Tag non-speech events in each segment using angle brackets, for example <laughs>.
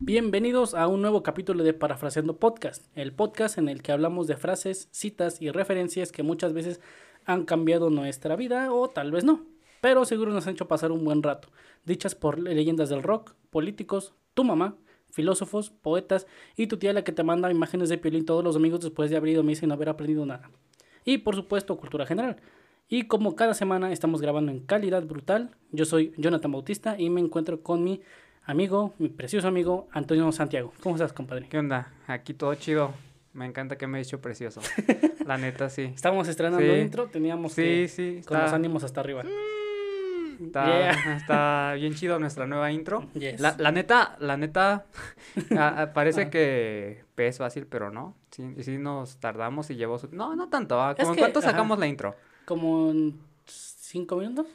Bienvenidos a un nuevo capítulo de Parafraseando Podcast, el podcast en el que hablamos de frases, citas y referencias que muchas veces han cambiado nuestra vida o tal vez no, pero seguro nos han hecho pasar un buen rato, dichas por leyendas del rock, políticos, tu mamá, filósofos, poetas y tu tía la que te manda imágenes de piolín todos los domingos después de haber ido a misa y no haber aprendido nada. Y por supuesto, cultura general. Y como cada semana estamos grabando en calidad brutal, yo soy Jonathan Bautista y me encuentro con mi amigo, mi precioso amigo Antonio Santiago. ¿Cómo estás, compadre? ¿Qué onda? Aquí todo chido. Me encanta que me he dicho precioso. <laughs> La neta, sí. Estábamos estrenando Sí. intro, teníamos Sí, que sí. con está- los ánimos hasta arriba. Está, Yeah. está bien chido nuestra nueva intro. Yes. La, la neta, la neta, <laughs> parece Ah. que es fácil, pero no. Sí, sí nos tardamos y llevó su... No, no tanto. ah, ¿Cómo en que, cuánto ajá. sacamos la intro? Como en cinco minutos.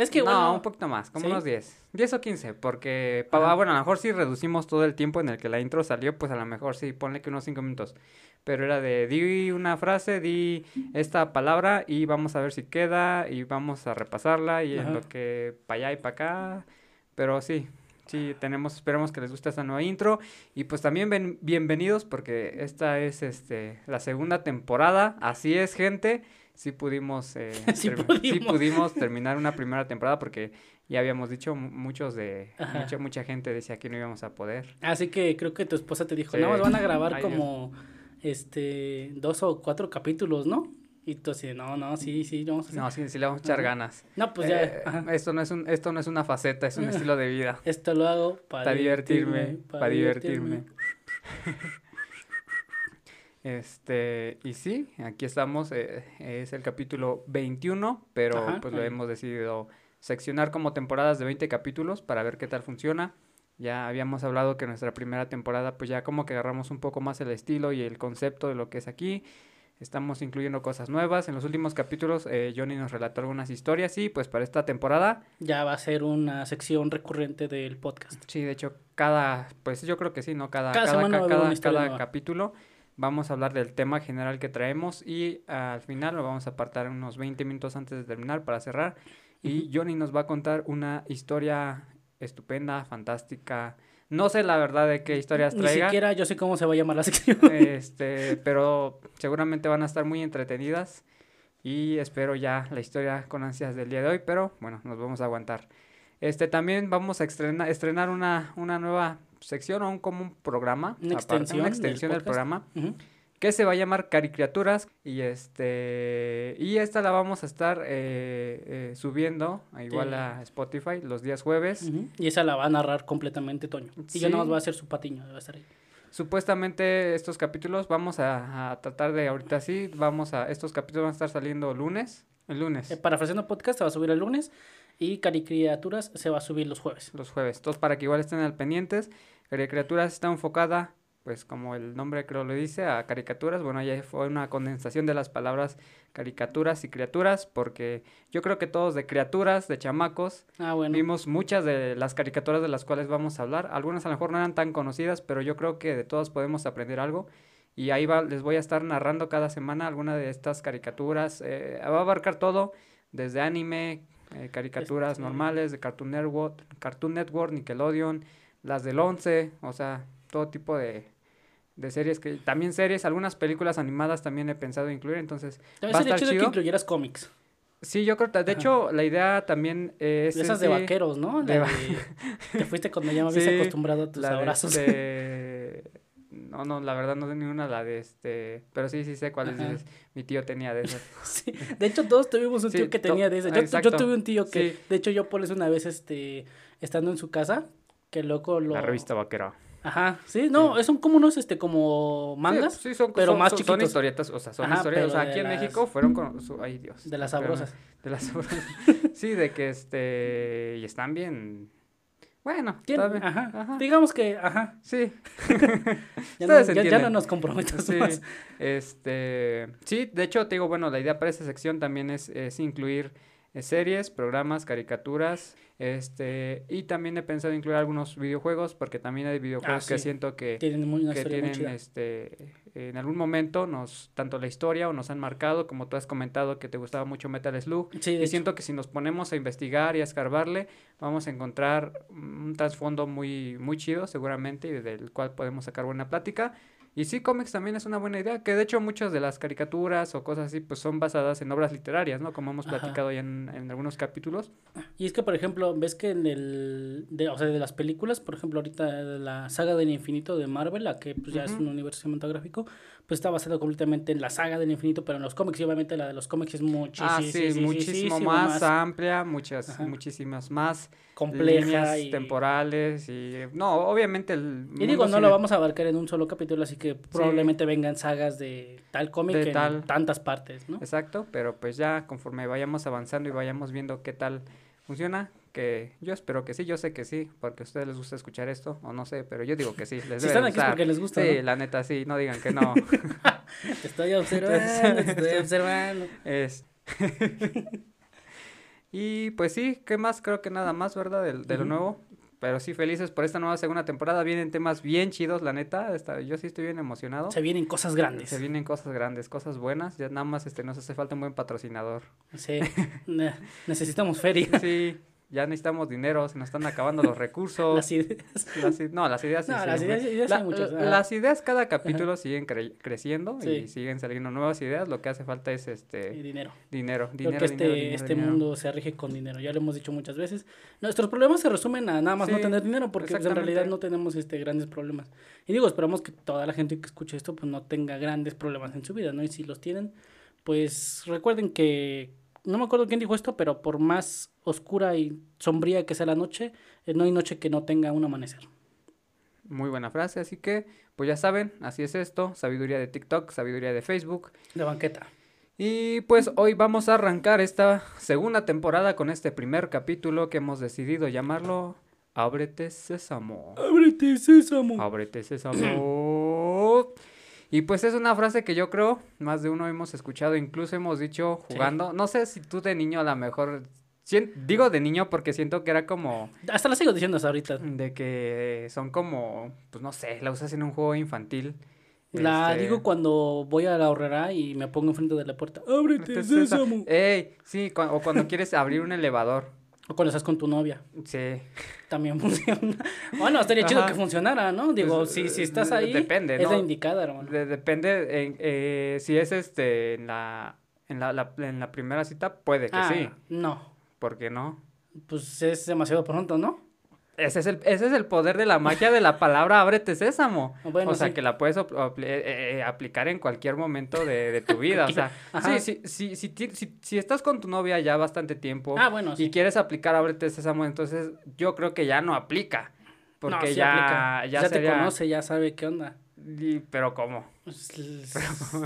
Es que no, bueno, un poquito más, como ¿sí? unos 10. 10 o 15, porque... pa- Ajá. ah, bueno, a lo mejor si reducimos todo el tiempo en el que la intro salió, pues a lo mejor sí, ponle que unos 5 minutos. Pero era de, di una frase, di esta palabra y vamos a ver si queda y vamos a repasarla y Ajá. en lo que para allá y para acá. Pero sí, sí, tenemos, esperemos que les guste esta nueva intro. Y pues también ven- bienvenidos porque esta es este la segunda temporada. Así es, gente. Sí pudimos, eh, <laughs> Sí termi- sí pudimos. pudimos terminar una primera temporada porque ya habíamos dicho mu- muchos de mucha, mucha gente decía que no íbamos a poder. así que creo que tu esposa te dijo, Sí. nada más van a grabar Ay, como este dos o cuatro capítulos, ¿no? Y tú así, no, no, sí, sí, vamos a hacer. No, sí, sí le vamos a echar Ajá. ganas. No, pues ya, Eh, esto no es un esto no es una faceta, es un Ah. estilo de vida. Esto lo hago para Para divertirme, pa' para divertirme. <laughs> Este, y sí, aquí estamos, eh, es el capítulo 21, pero Ajá, pues lo ahí. hemos decidido seccionar como temporadas de 20 capítulos para ver qué tal funciona. Ya habíamos hablado que nuestra primera temporada pues ya como que agarramos un poco más el estilo y el concepto de lo que es aquí. Estamos incluyendo cosas nuevas. En los últimos capítulos eh, Johnny nos relató algunas historias y pues para esta temporada, Ya va a ser una sección recurrente del podcast. sí, de hecho cada, pues yo creo que sí, ¿no? Cada, Cada cada, semana ca- cada- nueva. Vamos a hablar del tema general que traemos y al final lo vamos a apartar unos 20 minutos antes de terminar para cerrar. Y Johnny nos va a contar una historia estupenda, fantástica. No sé la verdad de qué historias Ni traiga. siquiera yo sé cómo se va a llamar la sección. Este, pero seguramente van a estar muy entretenidas y espero ya la historia con ansias del día de hoy, pero bueno, nos vamos a aguantar. Este, también vamos a estrena- estrenar una, una nueva sección o un como un programa, Una aparte, extensión una del extensión del, programa que se va a llamar Caricriaturas y este y esta la vamos a estar eh, eh, subiendo igual Sí. a Spotify los días jueves. Y esa la va a narrar completamente Toño. Y yo Sí. nada más voy a hacer su patiño. Va a estar ahí. Supuestamente estos capítulos vamos a, a tratar de ahorita sí, vamos a estos capítulos van a estar saliendo lunes, el lunes, Eh, Parafraseando Podcast se va a subir el lunes y Caricriaturas se va a subir los jueves. los jueves. Todos para que igual estén al pendientes. Criaturas está enfocada, pues como el nombre creo lo dice, a caricaturas. Bueno, ya fue una condensación de las palabras caricaturas y criaturas, porque yo creo que todos de criaturas, de chamacos, Ah, bueno. Vimos muchas de las caricaturas de las cuales vamos a hablar. Algunas a lo mejor no eran tan conocidas, pero yo creo que de todas podemos aprender algo. Y ahí va, les voy a estar narrando cada semana alguna de estas caricaturas. eh, va a abarcar todo, desde anime, eh, caricaturas Este- normales, de Cartoon Network, Cartoon Network, Nickelodeon, las del 11, o sea, todo tipo de, de series que también series, algunas películas animadas también he pensado incluir, entonces También va a estar chido que chido. incluyeras cómics. sí, yo creo, que- de Ajá. hecho, la idea también es De esas de sí- vaqueros, ¿no? de La de- <laughs> Te fuiste cuando ya me habías Sí, acostumbrado a tus abrazos. de- <laughs> No, no, la verdad no sé ni una, la de este... Pero sí, sí sé cuáles dices. Mi tío tenía de esas. <laughs> Sí, De hecho, todos tuvimos un Sí, tío que tenía de esas. Yo, tuve un tío que, Sí. de hecho, yo por eso una vez, este, estando en su casa, que loco lo... La revista vaquera. Ajá, sí, no, son como unos, este, como mangas Sí, sí, son, pero son- más son- Son chiquitos. historietas, o sea, son Ajá, historias. O sea, aquí en las- México fueron con... su- ay, Dios. de las sabrosas. De las sabrosas. <laughs> sí, de que este... Y están bien... Bueno, bien. ajá. Ajá. Digamos que, ajá, Sí. ya no, Ustedes <laughs> ya- ya no entienden. nos comprometamos Sí, más. este, sí, de hecho te digo, bueno, la idea para esta sección también es, es incluir series, programas, caricaturas, este, y también he pensado incluir algunos videojuegos, porque también hay videojuegos Ah, que siento que, Tienen muy- una que muy tienen, este, en algún momento nos, tanto la historia o nos han marcado, como tú has comentado que te gustaba mucho Metal Slug, Sí, y hecho. siento que si nos ponemos a investigar y a escarbarle, vamos a encontrar un trasfondo muy, muy chido, seguramente, y del cual podemos sacar buena plática. Y sí, cómics también es una buena idea, que de hecho muchas de las caricaturas o cosas así, pues son basadas en obras literarias, ¿no? Como hemos Ajá. platicado ya en, en algunos capítulos. Y es que, por ejemplo, ves que en el, de, o sea, de las películas, por ejemplo, ahorita la saga del infinito de Marvel, la que pues, ya es un universo cinematográfico, pues está basado completamente en la saga del infinito, pero en los cómics, y obviamente la de los cómics es muchísimo, Ah, sí, muchísimo más, amplia, muchas, Ajá. muchísimas más compleja líneas y... temporales y no, obviamente el Y digo, no lo vamos a abarcar en un solo capítulo, así que probablemente vengan sagas de tal cómic De en tal. tantas partes, ¿no? Exacto, pero pues ya conforme vayamos avanzando y vayamos viendo qué tal funciona, que yo espero que sí, yo sé que sí, porque a ustedes les gusta escuchar esto, o no sé, pero yo digo que sí, les <laughs> Si están aquí es porque les gusta, Sí, ¿no? la neta sí, no digan que no. <laughs> Te estoy observando, te estoy observando. <laughs> es... y pues sí, ¿qué más? Creo que nada más, ¿verdad? De, de lo nuevo. Pero sí, felices por esta nueva segunda temporada. Vienen temas bien chidos, la neta. Esta, yo sí estoy bien emocionado. Se vienen cosas grandes. Se vienen cosas grandes, cosas buenas. Ya nada más este, nos hace falta un buen patrocinador. Sí, ne- necesitamos feria. Sí, ya necesitamos dinero, se nos están acabando los <laughs> recursos. Las ideas. Las no, las ideas sí No, las ideas- ideas La- muchas, la- las ideas cada capítulo siguen cre- creciendo Sí. y siguen saliendo nuevas ideas. Lo que hace falta es Y este dinero. dinero, dinero, que este, dinero, este dinero. mundo se rige con dinero, ya lo hemos dicho muchas veces. Nuestros problemas se resumen a nada más no tener dinero, porque pues, en realidad no tenemos este grandes problemas. Y digo, esperamos que toda la gente que escuche esto pues no tenga grandes problemas en su vida, ¿no? Y si los tienen, pues recuerden que, no me acuerdo quién dijo esto, pero por más oscura y sombría que sea la noche, eh, no hay noche que no tenga un amanecer. Muy buena frase, así que pues ya saben, así es esto, sabiduría de TikTok, sabiduría de Facebook. De banqueta. Y pues hoy vamos a arrancar esta segunda temporada con este primer capítulo que hemos decidido llamarlo Ábrete Sésamo. Ábrete, sésamo. Ábrete Sésamo. Y pues es una frase que yo creo más de uno hemos escuchado, incluso hemos dicho Sí. jugando. No sé si tú de niño a lo mejor, digo de niño porque siento que era como Hasta la sigo diciendo hasta ahorita. de que son como, pues no sé, la usas en un juego infantil. La Este, digo cuando voy a la horrera y me pongo enfrente de la puerta. Ábrete, este, esa- sésamo. Ey, sí, cu- o cuando quieres abrir un elevador. O cuando estás con tu novia. Sí. También funciona. Bueno, estaría chido que funcionara, ¿no? Digo, Pues, si, si eh, estás de- ahí, depende, es ¿no? la indicada, hermano. De- depende en, eh, si es este en la en la, la- en la primera cita puede que ah, sí, no. ¿por qué no? Pues es demasiado pronto, ¿no? Ese es el ese es el poder de la magia de la palabra ábrete sésamo. Bueno, o sea, sí. que la puedes apl- eh, eh, aplicar en cualquier momento de, de tu vida, o sea, <laughs> sí, sí, sí, sí, ti- si, si estás con tu novia ya bastante tiempo Ah, bueno, y quieres aplicar ábrete sésamo, entonces yo creo que ya no aplica. Porque No, ya, aplica. ya, te sería- conoce, ya sabe qué onda. Y- pero ¿cómo? Pues,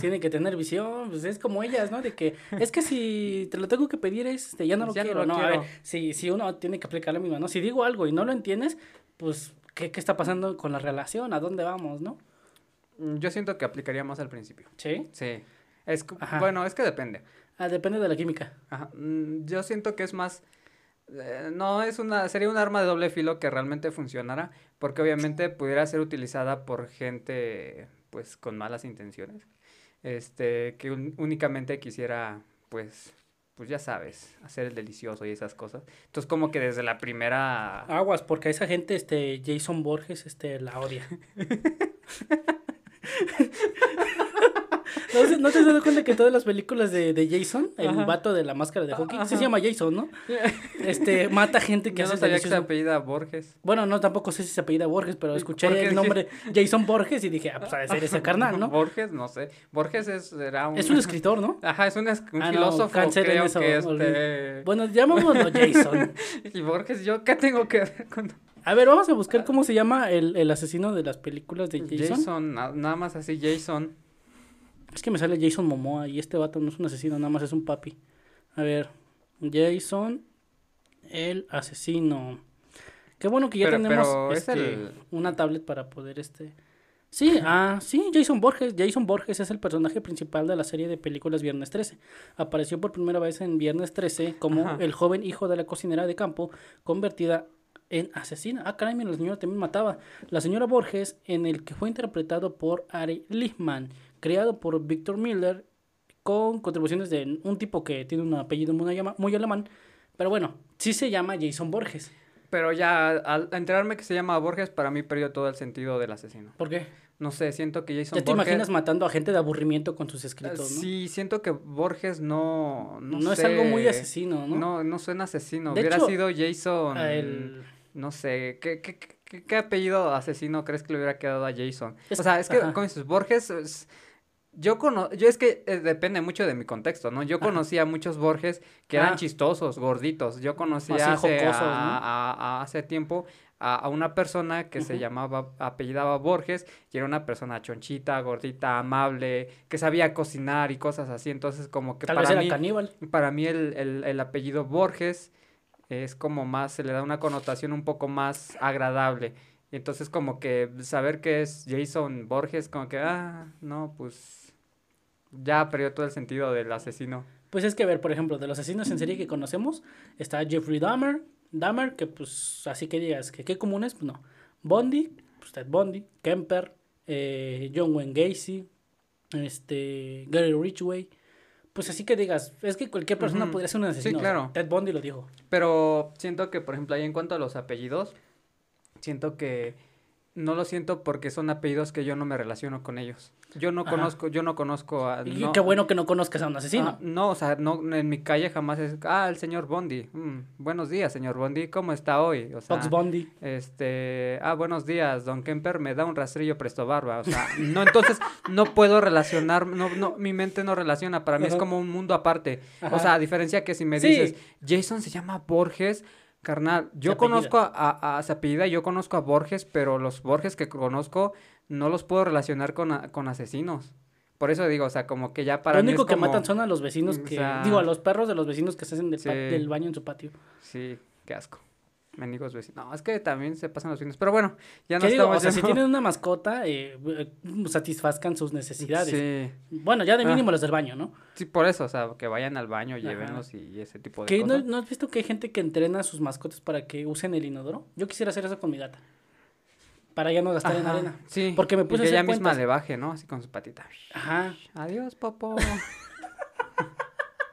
tiene que tener visión, pues es como ellas, ¿no? De que es que si te lo tengo que pedir, este, ya no lo Ya no quiero, lo ¿no? A ver, si, si uno tiene que aplicar lo mismo, ¿no? Si digo algo y no lo entiendes, pues, ¿qué, qué está pasando con la relación? ¿A dónde vamos, no? Mm, Yo siento que aplicaría más al principio. Sí. Sí. Es, Ajá. bueno, es que depende. Ah, depende de la química. Ajá, mm, Yo siento que es más, eh, no es una, sería un arma de doble filo que realmente funcionara, porque obviamente pudiera ser utilizada por gente, pues, con malas intenciones, este, que un- únicamente quisiera, pues, pues ya sabes, hacer el delicioso y esas cosas. Entonces, como que desde la primera, Aguas, porque a esa gente, este, Jason Borges, este, la odia. <laughs> ¿No, se- ¿No te has dado cuenta que en todas las películas de, de Jason, el Ajá. vato de la máscara de hockey, sí se Ajá. llama Jason, ¿no? Este, mata gente que yo no hace sabía que se apellida Borges. Bueno, no, tampoco sé si se apellida Borges, pero escuché el nombre Jason Borges y dije, ah, pues de ser ese carnal, ¿no? Borges, no sé. Borges es, era un... Es un escritor, ¿no? <laughs> Ajá, es un, es- un Ah, no, filósofo, cancelen creo eso, que olviden. este... Bueno, llamémoslo Jason. <laughs> Y Borges, ¿yo qué tengo que ver con A ver, vamos a buscar cómo se llama el, el asesino de las películas de Jason. Jason? na- nada más así, Jason. Es que me sale Jason Momoa y este vato no es un asesino, nada más es un papi. A ver, Jason, el asesino. Qué bueno que ya Pero- tenemos pero es este, el- una tablet para poder este Sí, ah, sí, Jason Borges. Jason Borges es el personaje principal de la serie de películas Viernes 13. Apareció por primera vez en Viernes 13 como Ajá. el joven hijo de la cocinera de campo convertida en asesina. Ah, caray, mira, la señora también mataba. La señora Borges, en el que fue interpretado por Ari Lichtman, creado por Victor Miller, con contribuciones de un tipo que tiene un apellido muy, alemán. Pero bueno, sí se llama Jason Borges. Pero ya al enterarme que se llama Borges, para mí perdió todo el sentido del asesino. ¿Por qué? No sé, siento que Jason Ya te Borges... imaginas matando a gente de aburrimiento con sus escritos, ¿no? Sí, siento que Borges no... No, No, es algo muy asesino, ¿no? No, no suena asesino. De Hubiera hecho, sido Jason... El- No sé, ¿qué, qué, qué, qué apellido asesino crees que le hubiera quedado a Jason? Es- o sea, es que, ajá. dices, Borges, es- yo cono yo es que eh, depende mucho de mi contexto, ¿no? Yo Ajá. conocí a muchos Borges que eran Ah. chistosos, gorditos. Yo conocí Así hace, jocosos, ¿no? a- a- hace tiempo a, a una persona que se llamaba, apellidaba Borges, y era una persona chonchita, gordita, amable, que sabía cocinar y cosas así. Entonces, como que Tal vez para era mí... caníbal. Para mí el, el- el apellido Borges es como más, se le da una connotación un poco más agradable. Entonces como que saber que es Jason Borges, como que, ah, no, pues ya perdió todo el sentido del asesino. Pues es que, a ver, por ejemplo, de los asesinos en serie que conocemos, está Jeffrey Dahmer, Dahmer, que pues así que digas, que qué comunes, pues no. Bondi, pues Ted Bondi, Kemper, eh, John Wayne Gacy, este, Gary Ridgway. Pues así que digas, es que cualquier persona podría ser un asesino. o sea, claro. Ted Bondi lo dijo. Pero siento que, por ejemplo, ahí en cuanto a los apellidos, siento que no lo siento porque son apellidos que yo no me relaciono con ellos. Yo no Ajá. conozco, yo no conozco a... Y no- qué bueno que no conozcas a un asesino. Ah, no, o sea, no, en mi calle jamás es, ah, el señor Bondi. Mm, buenos días, señor Bondi, ¿cómo está hoy? O sea, Fox Bondi. este, ah, buenos días, don Kemper me da un rastrillo presto barba. O sea, no, entonces no puedo relacionar, no, no, mi mente no relaciona, para mí es como un mundo aparte. Ajá. O sea, a diferencia que si me Sí. dices, Jason se llama Borges, carnal, yo conozco a, a, a se apellida, yo conozco a Borges, pero los Borges que conozco no los puedo relacionar con, a- con asesinos. Por eso digo, o sea, como que ya para Lo mí único es que como- matan son a los vecinos o que. sea- Digo, a los perros de los vecinos que se hacen del, Sí. del baño en su patio. Sí, qué asco. Mendigos vecinos. No, es que también se pasan los fines. Pero bueno, ya no estamos O sea, si tienen una <laughs> mascota, eh, satisfazcan sus necesidades. Sí, Bueno, ya de Ah. mínimo las del baño, ¿no? sí, por eso, o sea, que vayan al baño, Ajá. llévenlos y, y ese tipo de ¿Que no, cosas. no has visto que hay gente que entrena a sus mascotas para que usen el inodoro? Yo quisiera hacer eso con mi gata. Para ya no gastar en arena. Sí, Porque me y puse a que hacer ella misma le baje, ¿no? Así con su patita. Ajá. Adiós, popo. <laughs>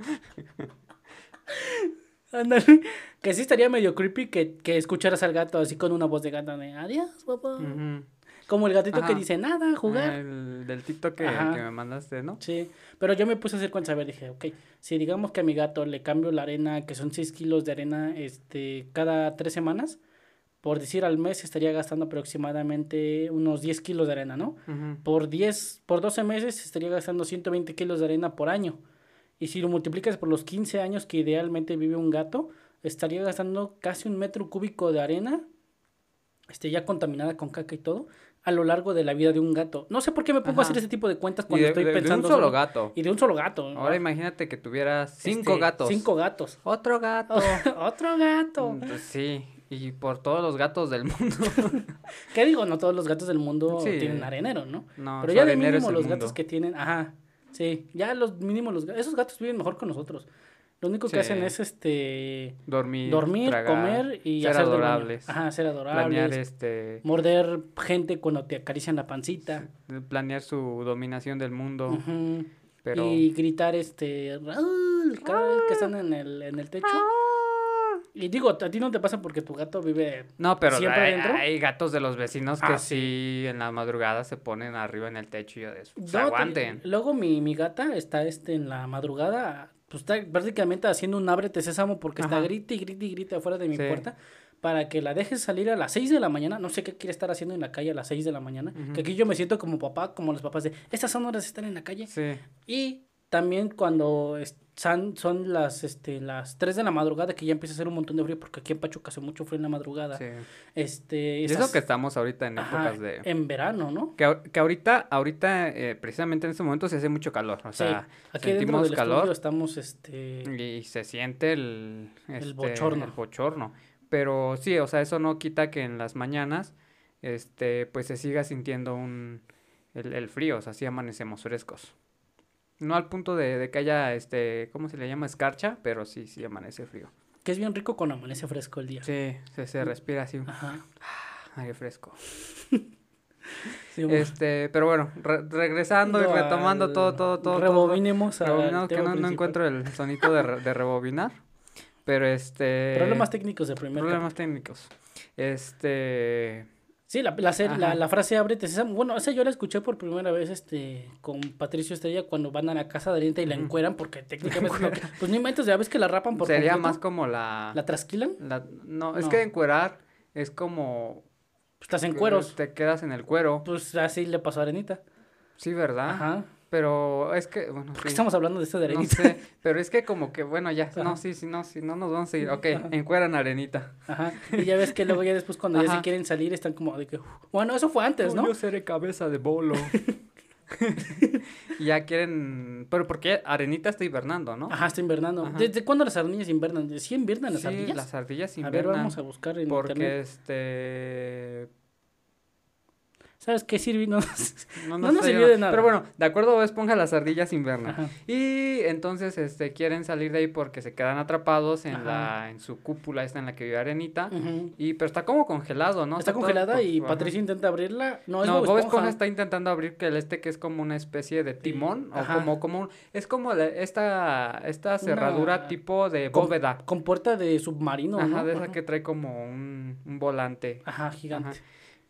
<laughs> Ándale. Que sí estaría medio creepy que, que escucharas al gato así con una voz de gata de adiós, papá. Como el gatito que dice nada, jugar. El del TikTok que, que me mandaste, ¿no? Sí, pero yo me puse a hacer cuentas, a ver, dije, ok, si digamos que a mi gato le cambio la arena, que son 6 kilos de arena, este, cada tres semanas, por decir al mes estaría gastando aproximadamente unos 10 kilos de arena, ¿no? Por 10, por 12 meses estaría gastando 120 kilos de arena por año. Y si lo multiplicas por los 15 años que idealmente vive un gato, estaría gastando casi un metro cúbico de arena, este, ya contaminada con caca y todo, a lo largo de la vida de un gato. No sé por qué me pongo a hacer ese tipo de cuentas cuando de, estoy de- de pensando. un solo gato. Y de un solo gato. ¿no? Ahora imagínate que tuvieras cinco Este, gatos. Cinco gatos. Otro gato. <laughs> Otro gato. Mm, pues sí, y por todos los gatos del mundo. <laughs> ¿Qué digo? No todos los gatos del mundo Sí. tienen arenero, ¿no? No, Pero ya de mínimo los mundo. gatos que tienen, ajá, sí, ya los mínimos los esos gatos viven mejor con nosotros. Lo único que Sí. hacen es este Dormir, dormir, tragar, comer y ser hacer del baño. adorables. Ajá, ser adorables. planear este Morder gente cuando te acarician la pancita. planear su dominación del mundo, pero Y gritar este Raúl cada vez que están en el, en el techo. Y digo, a ti no te pasa porque tu gato vive no, pero ¿Siempre hay, adentro? hay gatos de los vecinos que Ah, sí. en la madrugada se ponen arriba en el techo y eso, pues, No, te- aguanten. Luego mi, mi gata está este en la madrugada, pues está prácticamente haciendo un ábrete sésamo porque está Ajá. grite y grite y grite afuera de mi Sí. puerta para que la dejes salir a las 6 de la mañana. No sé qué quiere estar haciendo en la calle a las 6 de la mañana. Que aquí yo me siento como papá, como los papás de, estas son horas de estar en la calle. Sí, Y también cuando es- son, son las, este, las 3 de la madrugada que ya empieza a hacer un montón de frío porque aquí en Pachuca hace mucho frío en la madrugada. sí. Este, Y eso que estamos ahorita en ajá, épocas de en verano, ¿no? que, que ahorita ahorita eh, precisamente en este momento se hace mucho calor, o Sí, sea, aquí dentro sentimos del calor. estamos este y se siente el, este, bochorno. el bochorno. Pero sí, o sea, eso no quita que en las mañanas este, pues se siga sintiendo un, el, el frío, o sea, sí amanecemos frescos. No al punto de, de que haya, este, ¿cómo se le llama? Escarcha, pero sí, sí amanece frío. Que es bien rico cuando amanece fresco el día. Sí, se, se respira así, Ajá. aire fresco. <laughs> Sí. Este, pero bueno, re- regresando y retomando al- todo, todo, todo. Rebobinemos que no, no encuentro el sonito de, re- de rebobinar. Pero este. Problemas técnicos de primer Problemas técnicos. Este. Sí, la, la, ser- la, frase ábrete sésamo. Bueno, esa yo la escuché por primera vez este con Patricio Estrella cuando van a la casa de Arienta y la encueran porque <laughs> técnicamente no- pues no inventes, ya ves que la rapan por Sería completo, más como la. la trasquilan, la- no, es No. que encuerar es como. pues estás en cueros. Te quedas en el cuero. Pues así le pasó a Arenita. Sí, ¿verdad? Ajá. Pero es que. Bueno, ¿Por qué sí. estamos hablando de esto de No Arenita? sé, pero es que como que, bueno, ya, no, sí, sí, no, sí, no nos vamos a ir. Ok, Ajá. encueran arenita. Ajá. Y ya ves que luego ya después cuando ya se quieren salir están como de que bueno, eso fue antes, ¿no? Yo seré cabeza de bolo. <laughs> y ya quieren, pero porque Arenita está hibernando, ¿no? Ajá, está invernando. Ajá. ¿Desde cuándo las ardillas invernan? ¿Sí invernan las sí, ardillas? las ardillas a ver, invernan. vamos a buscar en porque internet. este ¿Sabes qué, Sirvi? No, <laughs> no, No nos sirvió de nada. Pero bueno, de acuerdo a Bob Esponja las ardillas invernan. Ajá. Y entonces este quieren salir de ahí porque se quedan atrapados en Ajá. la en su cúpula esta en la que vive Arenita. Ujú. Y pero está como congelado, ¿no? Está congelada y ajá. Patricio intenta abrirla. No, es No, Bob Bob Esponja. Está intentando abrir que el este que es como una especie de timón o como como un- es como la- esta esta cerradura Una- tipo de bóveda. Con puerta de submarino, Ajá, de esa que trae como un, un volante. Ajá, gigante. Ajá.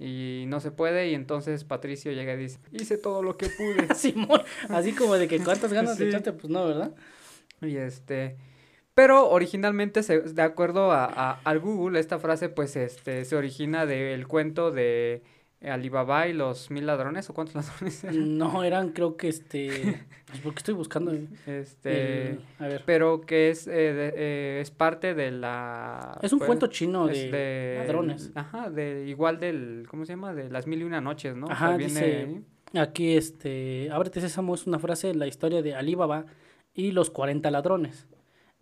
Y no se puede y entonces Patricio llega y dice, hice todo lo que pude. <laughs> Simón, así como de que cuántas ganas Sí. le echaste, pues no, ¿verdad? y este... Pero originalmente, se- de acuerdo a, a- al Google, esta frase pues este se origina del cuento de Alibaba y los mil ladrones, ¿o cuántos <laughs> ladrones eran? No, eran creo que este... pues, ¿Por qué estoy buscando? Este... a ver. pero que es, eh, de- eh, es parte de la... Es un pues, cuento chino de, de- ladrones. Ajá, de igual del, ¿cómo se llama? De las mil y una noches, ¿no? O sea, Ajá, viene dice- ahí. Aquí, este... Ábrete Sésamo es una frase de la historia de Alibaba y los 40 ladrones.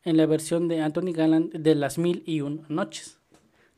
En la versión de Anthony Galland de las mil y un noches.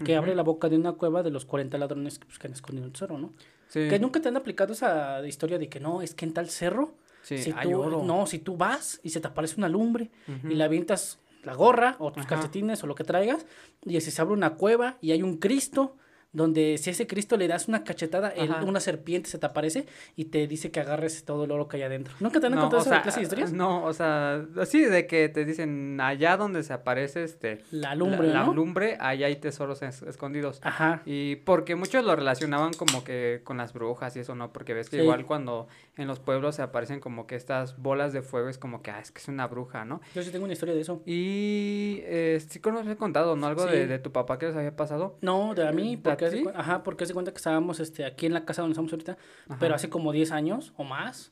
Que abre la boca de una cueva de los 40 ladrones pues, que han escondido el tesoro, ¿no? Sí, Que nunca te han aplicado esa historia de que no, es que en tal cerro, sí, si tú, oro. no, si tú vas y se te aparece una lumbre y le avientas la gorra o tus Ajá. calcetines o lo que traigas y así se abre una cueva y hay un Cristo donde si a ese Cristo le das una cachetada, Ajá. una serpiente se te aparece y te dice que agarres todo el oro que hay adentro. ¿Nunca te han No, contado o esa sea, clase de historias? No, o sea, así de que te dicen allá donde se aparece este La lumbre, la, la ¿no? lumbre, allá hay tesoros es- escondidos. Ajá. Y porque muchos lo relacionaban como que con las brujas y eso, ¿no? Porque ves que Sí. igual cuando en los pueblos se aparecen como que estas bolas de fuego es como que, ah, es que es una bruja, ¿no? Yo sí tengo una historia de eso. Y eh, sí que nos he contado, ¿no? Algo de, Sí. de tu papá que les había pasado. No, de a mí, ¿De porque hace ajá, porque hace cuenta que estábamos este, aquí en la casa donde estamos ahorita, Ajá. pero hace como 10 años o más.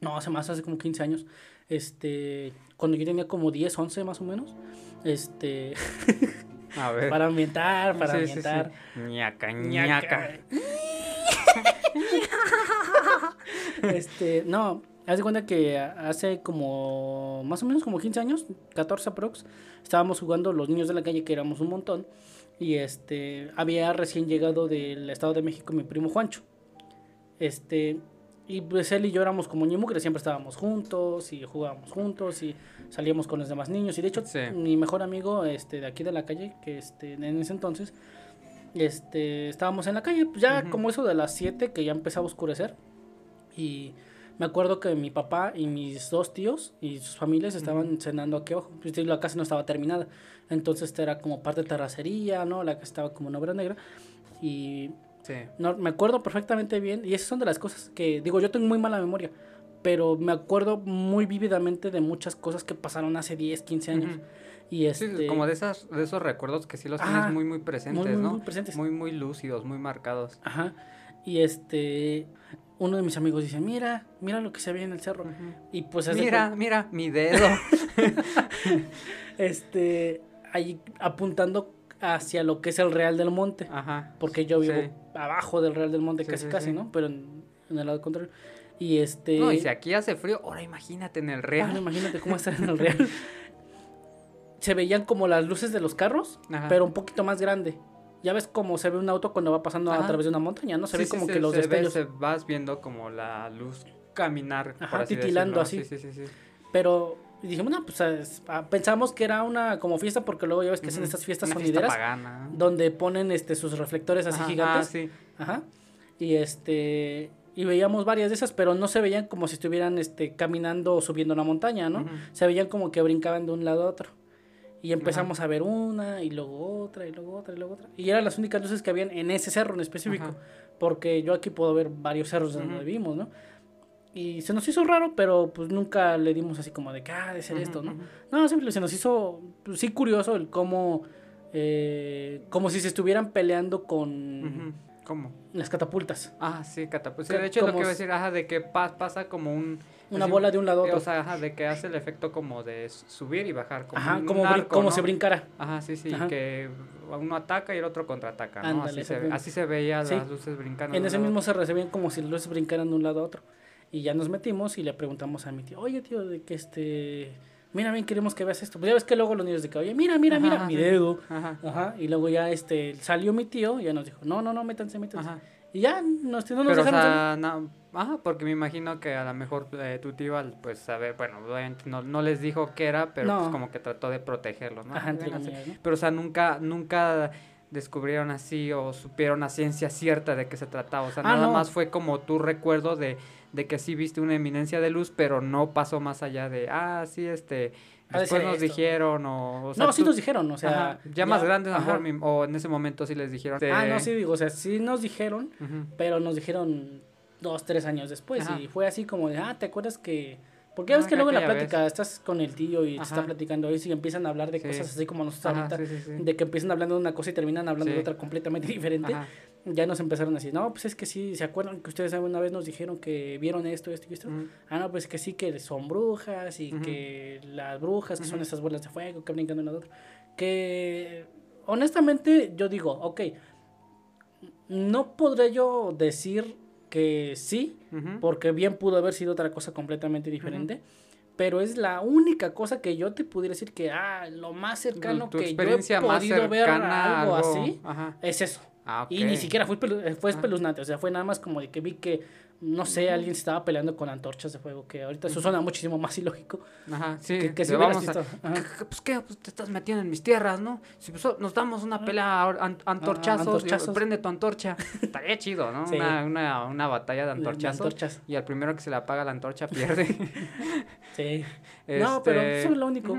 No, hace más, hace como 15 años. Este, cuando yo tenía como 10, 11 más o menos. Este, A ver. para ambientar, para Sí, sí, sí. ambientar. ñaca, Ñaca. ñaca. <laughs> Este, no, haz de cuenta que hace como, más o menos como 15 años, 14 aprox, estábamos jugando los niños de la calle, que éramos un montón, y este, había recién llegado del Estado de México mi primo Juancho. Este, y pues él y yo éramos como ñemugre, siempre estábamos juntos y jugábamos juntos y salíamos con los demás niños. Y de hecho, Sí. mi mejor amigo este, de aquí de la calle, que este, en ese entonces, este, estábamos en la calle, pues ya Ujú. como eso de las 7 que ya empezaba a oscurecer. Y me acuerdo que mi papá y mis dos tíos y sus familias estaban cenando aquí abajo. Pues la casa no estaba terminada. Entonces era como parte de terracería, ¿no? La que estaba como en obra negra. Y Sí. no, me acuerdo perfectamente bien. Y esas son de las cosas que, digo, yo tengo muy mala memoria. Pero me acuerdo muy vívidamente de muchas cosas que pasaron hace 10, 15 años. Y Sí, este... como de esas de esos recuerdos que sí los Ajá. tienes muy muy presentes, muy, muy, ¿no? muy presentes. Muy muy lúcidos, muy marcados. Ajá. Y este... Uno de mis amigos dice, mira, mira lo que se ve en el cerro. Y pues Mira, mira mi dedo. <laughs> este, ahí apuntando hacia lo que es el Real del Monte, Ajá. porque yo vivo Sí. abajo del Real del Monte Sí, casi sí, casi. ¿no? Pero en, en el lado contrario. Y este, No, y si aquí hace frío, ahora imagínate en el real. no, imagínate cómo está en el Real. <laughs> Se veían como las luces de los carros, Ajá. pero un poquito más grande. Ya ves cómo se ve un auto cuando va pasando a través de una montaña, ¿no? Se Sí, ve sí, como que los se ve- destellos. se vas viendo como la luz caminar, por Ajá, así titilando decirlo. así. Sí, sí, sí. Pero dijimos, no, pues es- ah, pensamos que era una como fiesta, porque luego ya ves que hacen Ujú. estas fiestas Una fiesta sonideras pagana. donde ponen este sus reflectores así Ajá, gigantes. ah, sí. Ajá. Y este y veíamos varias de esas, pero no se veían como si estuvieran este caminando o subiendo una montaña, ¿no? Se veían como que brincaban de un lado a otro. Y empezamos a ver una y luego otra y luego otra y luego otra. Y eran las únicas luces que habían en ese cerro en específico, Ajá. porque yo aquí puedo ver varios cerros donde Ujú. vivimos, ¿no? Y se nos hizo raro, pero pues nunca le dimos así como de que, ah, de ser esto, ¿no? No, simplemente se nos hizo pues, sí curioso el cómo, eh, como si se estuvieran peleando con. ¿Cómo? las catapultas. Ah, sí, catapulta. Sí, de hecho, lo que iba a decir, ajá, de que pa- pasa como un... Una así, bola de un lado a otro. O sea, ajá, de que hace el efecto como de subir y bajar. Como Ajá, como, arco, como si brincara. Ajá, sí, sí, Ajá. que uno ataca y el otro contraataca, ¿no? Ándale, así, se, ve- así se veía Sí. las luces brincando. En ese mismo se veían como si las luces brincaran de un lado a otro. Y ya nos metimos y le preguntamos a mi tío, oye tío, de que este, mira bien, queremos que veas esto. Pues ya ves que luego los niños de que, oye, mira, mira, Ajá, mira, ajá, mi dedo. Ajá, Ajá, y luego ya este, salió mi tío y ya nos dijo, no, no, no, métanse, métanse. ajá. Y ya nos, no nos Pero, o dejaron salir. sea, no, ajá, porque me imagino que a lo mejor eh, tu tío, al, pues, saber, bueno, obviamente no, no les dijo qué era, pero pues como que trató de protegerlos, ¿no? Ajá, entre Vénganse. comillas, ¿no? Pero, o sea, nunca, nunca descubrieron así o supieron a ciencia cierta de qué se trataba. O sea, Ah, nada no. más fue como tu recuerdo de, de que sí viste una eminencia de luz, pero no pasó más allá de, ah, sí, este, después nos esto. dijeron o... o sea, no, sí tú- nos dijeron, o sea. ajá, ya, más grandes, a mejor, o en ese momento sí les dijeron. Ah, no, eh, sí, digo, o sea, sí nos dijeron, pero nos dijeron dos, tres años después. Ajá. Y fue así como de, ah, ¿te acuerdas que.? Porque ya ves Ah, que luego en la plática estás con el tío y te Ajá. está platicando eso y empiezan a hablar de Sí. cosas así como nosotros ajá, ahorita. sí, sí, sí. De que empiezan hablando de una cosa y terminan hablando de otra completamente <laughs> diferente. Ya nos empezaron a decir, no, pues es que sí, ¿se acuerdan que ustedes una vez nos dijeron que vieron esto, esto y esto? Ah, no, pues que sí, que son brujas y que las brujas, que son esas bolas de fuego que brincan de un lado a otro. Que honestamente yo digo, ok, no podré yo decir que sí, porque bien pudo haber sido otra cosa completamente diferente. Pero es la única cosa que yo te pudiera decir que, ah, lo más cercano tu que yo he podido ver algo, algo- así, Ajá. es eso. Ah, Y ni siquiera fue, eh, fue Ajá. espeluznante, o sea, fue nada más como de que vi que, no sé, alguien se estaba peleando con antorchas de fuego, que ahorita eso suena muchísimo más ilógico. Ajá, sí. que, que si vamos a- visto. Ajá. ¿Qué- qué- Pues qué, pues te estás metiendo en mis tierras, ¿no? Si pues, nos damos una pelea a an- antorchazos, antorchazos. prende tu antorcha. <laughs> Estaría chido, ¿no? Sí. Una, una, una batalla de antorchazos. antorchas. Y al primero que se le apaga la antorcha pierde. <laughs> Sí. <laughs> No, pero Este, eso es lo único.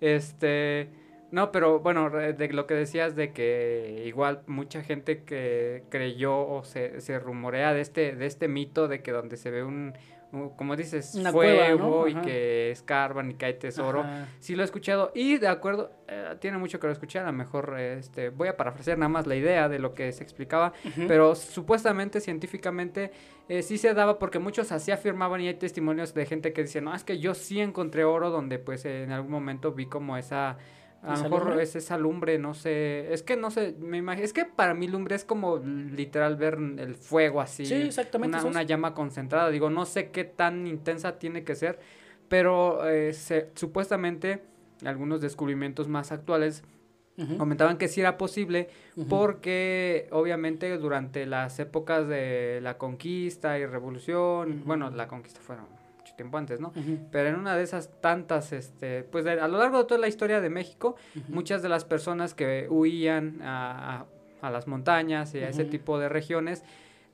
Este, no, pero bueno, de lo que decías de que igual mucha gente que creyó o se, se rumorea de este, de este mito de que donde se ve un, un- como dices, Una cueva, ¿no? fuego y que escarban y que hay tesoro. Ajá. Sí lo he escuchado y de acuerdo, eh, tiene mucho que lo escuchar, a lo mejor este, voy a parafrasear nada más la idea de lo que se explicaba, pero supuestamente, científicamente, eh, sí se daba porque muchos así afirmaban y hay testimonios de gente que dice, no, es que yo sí encontré oro donde pues eh, en algún momento vi como esa... A lo ¿Esa mejor lumbre? es esa lumbre, no sé, es que no sé, me imagino, es que para mí lumbre es como literal ver el fuego así, Sí, exactamente. una, llama concentrada. Digo, no sé qué tan intensa tiene que ser, pero eh, se- supuestamente algunos descubrimientos más actuales comentaban que sí era posible porque obviamente durante las épocas de la conquista y revolución, bueno, la conquista fue mucho tiempo antes, ¿no? Pero en una de esas tantas, este, pues de- a lo largo de toda la historia de México, muchas de las personas que huían a, a- a las montañas y a ese tipo de regiones,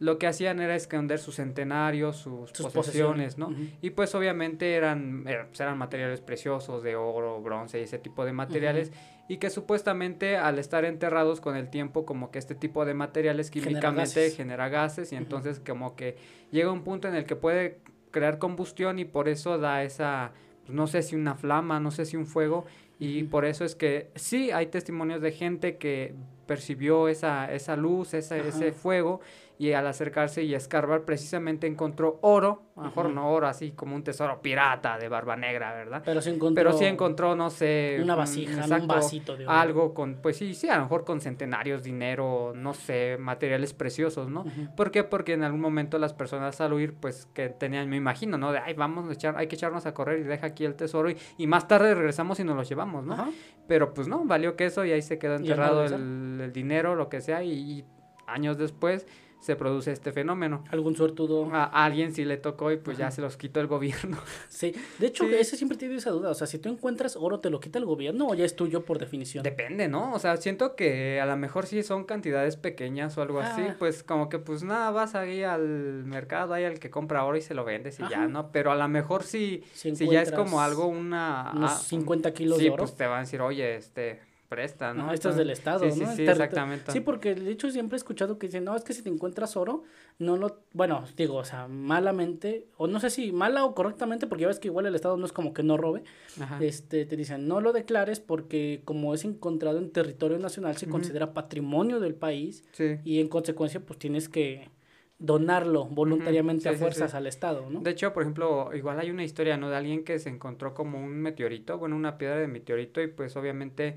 lo que hacían era esconder sus centenarios, sus, Sus posesiones, ¿no? Y pues obviamente eran, eran, pues, eran materiales preciosos de oro, bronce y ese tipo de materiales. Y que supuestamente al estar enterrados con el tiempo como que este tipo de materiales Genera químicamente gases. genera gases y entonces como que llega un punto en el que puede crear combustión y por eso da esa, pues, no sé si una flama, no sé si un fuego. Y por eso es que sí hay testimonios de gente que percibió esa, esa luz, esa- ese fuego y al acercarse y escarbar precisamente encontró oro, a lo mejor no oro así como un tesoro pirata de barba negra, ¿verdad? Pero sí encontró. Pero sí encontró, no sé, Una un- vasija, un vasito de oro. algo con, pues sí, sí, a lo mejor con centenarios, dinero, no sé, materiales preciosos, ¿no? ¿Por qué? Porque en algún momento las personas al huir, pues que tenían, me imagino, ¿no? De, ay, vamos a echar, hay que echarnos a correr y deja aquí el tesoro y, y más tarde regresamos y nos los llevamos, ¿no? Ajá. Pero pues no, valió queso y ahí se quedó enterrado regresar. El, el dinero, lo que sea, y, y años después se produce este fenómeno. Algún suertudo. A, a alguien sí le tocó y pues ya se los quitó el gobierno. <laughs> Sí. De hecho, Sí. ese siempre tiene esa duda. O sea, si tú encuentras oro, ¿te lo quita el gobierno o ya es tuyo por definición? Depende, ¿no? O sea, siento que a lo mejor sí son cantidades pequeñas o algo así, Ah. pues como que pues nada, vas ahí al mercado, ahí al que compra oro y se lo vendes y ya. ¿no? Pero a lo mejor sí, Si si ya es como algo una... Unos ah, 50 kilos sí, de oro. pues te van a decir, oye, este, presta, ¿no? No, esto es del Estado, sí, ¿no? Sí, exactamente. Sí, porque de hecho siempre he escuchado que dicen, no, es que si te encuentras oro, no lo, bueno, digo, o sea, malamente, o no sé si mala o correctamente, porque ya ves que igual el Estado no es como que no robe, Ajá. este, te dicen, no lo declares porque como es encontrado en territorio nacional, se considera patrimonio del país y en consecuencia, pues tienes que donarlo voluntariamente Sí, a sí, fuerzas sí. al Estado, ¿no? De hecho, por ejemplo, igual hay una historia, ¿no? De alguien que se encontró como un meteorito, bueno, una piedra de meteorito y pues obviamente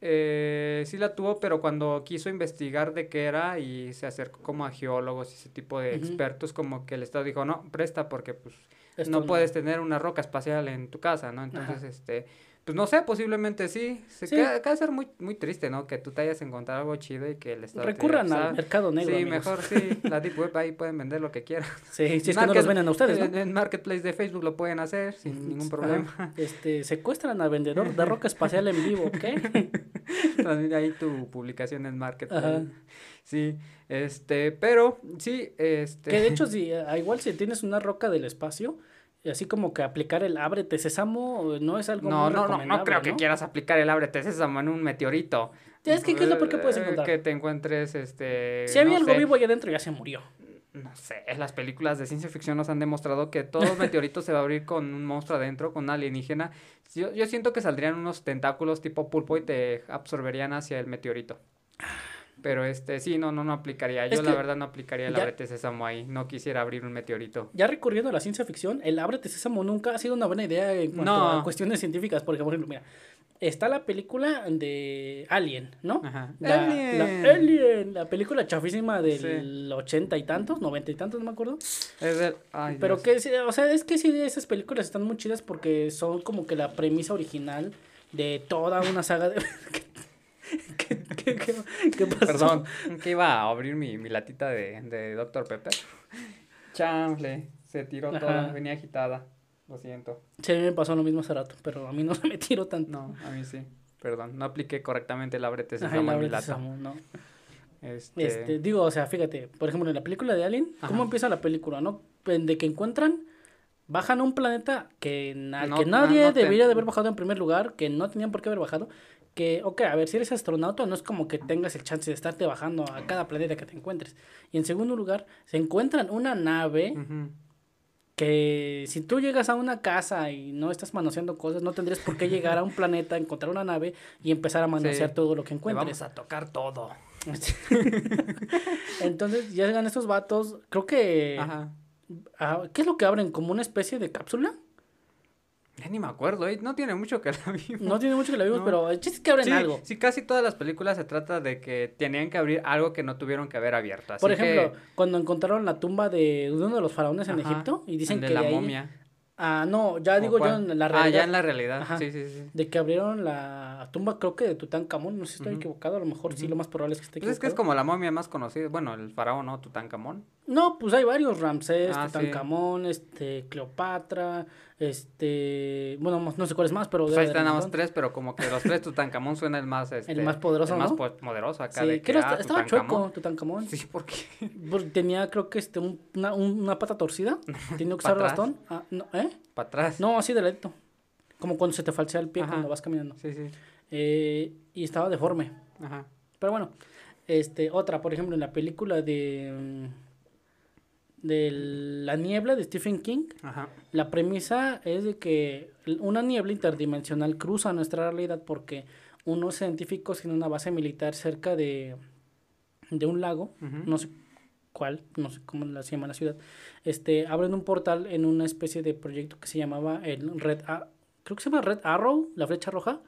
eh, sí la tuvo, pero cuando quiso investigar de qué era y se acercó como a geólogos y ese tipo de expertos, como que el Estado dijo, no, presta porque pues Esto no puedes tener una roca espacial en tu casa, ¿no? Entonces, Ajá. este, pues no sé, posiblemente sí. Se Sí. queda, queda ser muy, muy triste, ¿no? Que tú te hayas encontrado algo chido y que el Estado Recurran pues, al ah, mercado negro, Sí, amigos. mejor sí, <laughs> la Deep Web ahí pueden vender lo que quieran. Sí, si es que no Market- los venden a ustedes, ¿no? En, en Marketplace de Facebook lo pueden hacer sin <laughs> ningún problema. Ajá. Este, secuestran al vendedor de roca <laughs> espacial en vivo, ¿ok? También ahí tu publicación en Marketplace. Ajá. Sí, este, pero sí, este. Que de hecho, si, ah, igual si tienes una roca del espacio, así como que aplicar el ábrete sésamo no es algo No, muy no, no, no creo que ¿no? quieras aplicar el ábrete sésamo en un meteorito. Es que, ¿qué es lo peor que puedes Eh, encontrar? Que te encuentres, este. Si había no algo sé, vivo allá adentro, ya se murió. No sé, las películas de ciencia ficción nos han demostrado que todo meteorito se va a abrir con un monstruo adentro, con un alienígena. Yo, yo siento que saldrían unos tentáculos tipo pulpo y te absorberían hacia el meteorito. Pero este, sí, no, no, no aplicaría. Yo Es la verdad no aplicaría el ya- ábrete sésamo ahí. No quisiera abrir un meteorito. Ya recurriendo a la ciencia ficción, el ábrete sésamo nunca ha sido una buena idea en cuanto No. a cuestiones científicas, porque, por ejemplo, mira, está la película de Alien, ¿no? Ajá. La, Alien. la Alien, la película chafísima del Sí. ochenta y tantos, noventa y tantos, no me acuerdo. Es del- ay, Pero Dios. que, sí, o sea, es que sí, esas películas están muy chidas porque son como que la premisa original de toda una saga de... <laughs> <laughs> ¿Qué, qué, qué, qué pasó? Perdón, que iba a abrir mi, mi latita de, de Dr. Pepper. Chanfle, se tiró Ajá. toda, venía agitada. Lo siento. Sí, a mí me pasó lo mismo hace rato, pero a mí no <laughs> se me tiró tanto. No, a mí sí. Perdón, no apliqué correctamente el ábrete Ajá, sésamo en mi lata. sésamo, no. Este, Este, digo, o sea, fíjate, por ejemplo, en la película de Alien, ¿cómo empieza la película, no? De que encuentran, bajan a un planeta que, na- No, que nadie no debería de haber bajado en primer lugar, que no tenían por qué haber bajado, que, ok, a ver, si eres astronauta, no es como que tengas el chance de estarte bajando a cada planeta que te encuentres. Y en segundo lugar, se encuentran una nave que si tú llegas a una casa y no estás manoseando cosas, no tendrías por qué llegar a un planeta, encontrar una nave y empezar a manosear Sí. todo lo que Le encuentres. vamos a tocar todo. <laughs> Entonces llegan estos vatos, creo que... Ajá. ah, ¿Qué es lo que abren? ¿Como una especie de cápsula? Ya ni me acuerdo, ¿eh? no tiene mucho que la <laughs> vimos. No tiene mucho que la vimos, No. pero el chiste es que abren sí, algo. sí, casi todas las películas se trata de que tenían que abrir algo que no tuvieron que haber abierto. Así Por ejemplo, que, cuando encontraron la tumba de uno de los faraones en ajá, Egipto y dicen de que la ahí... momia. Ah, no, ya ¿O digo yo cuál? en la Ah, realidad. ya en la realidad. Ajá. Sí, sí, sí. De que abrieron la tumba, creo que de Tutankamón, no sé si estoy equivocado, a lo mejor sí, lo más probable es que esté Pues es que es equivocado. como la momia más conocida. Bueno, el faraón, ¿no? Tutankamón. No, pues hay varios, Ramsés, Ah, sí. Tutankamón, este, Cleopatra, este, bueno, no sé cuáles más, pero Pues ahí están nada más tres, pero como que los tres Tutankamón suena el más, este, más poderoso, el más poderoso acá Sí, de que, creo ah, estaba chueco, Tutankamón. Sí, porque Porque tenía, creo que este, un- una, un- una pata torcida. <laughs> Tenía que ¿Pa' usar bastón. Ah, no, ¿eh? para atrás. No, así de ladito. Como cuando se te falsea el pie Ajá. cuando vas caminando. Sí, sí. Eh, y estaba deforme. Ajá. Pero bueno, este, otra, por ejemplo, en la película de. De La Niebla de Stephen King, Ajá. la premisa es de que una niebla interdimensional cruza nuestra realidad porque unos científicos tienen una base militar cerca de, de un lago, no sé cuál, no sé cómo la se llama la ciudad, este, abren un portal en una especie de proyecto que se llamaba el Red A creo que se llama Red Arrow, la flecha roja,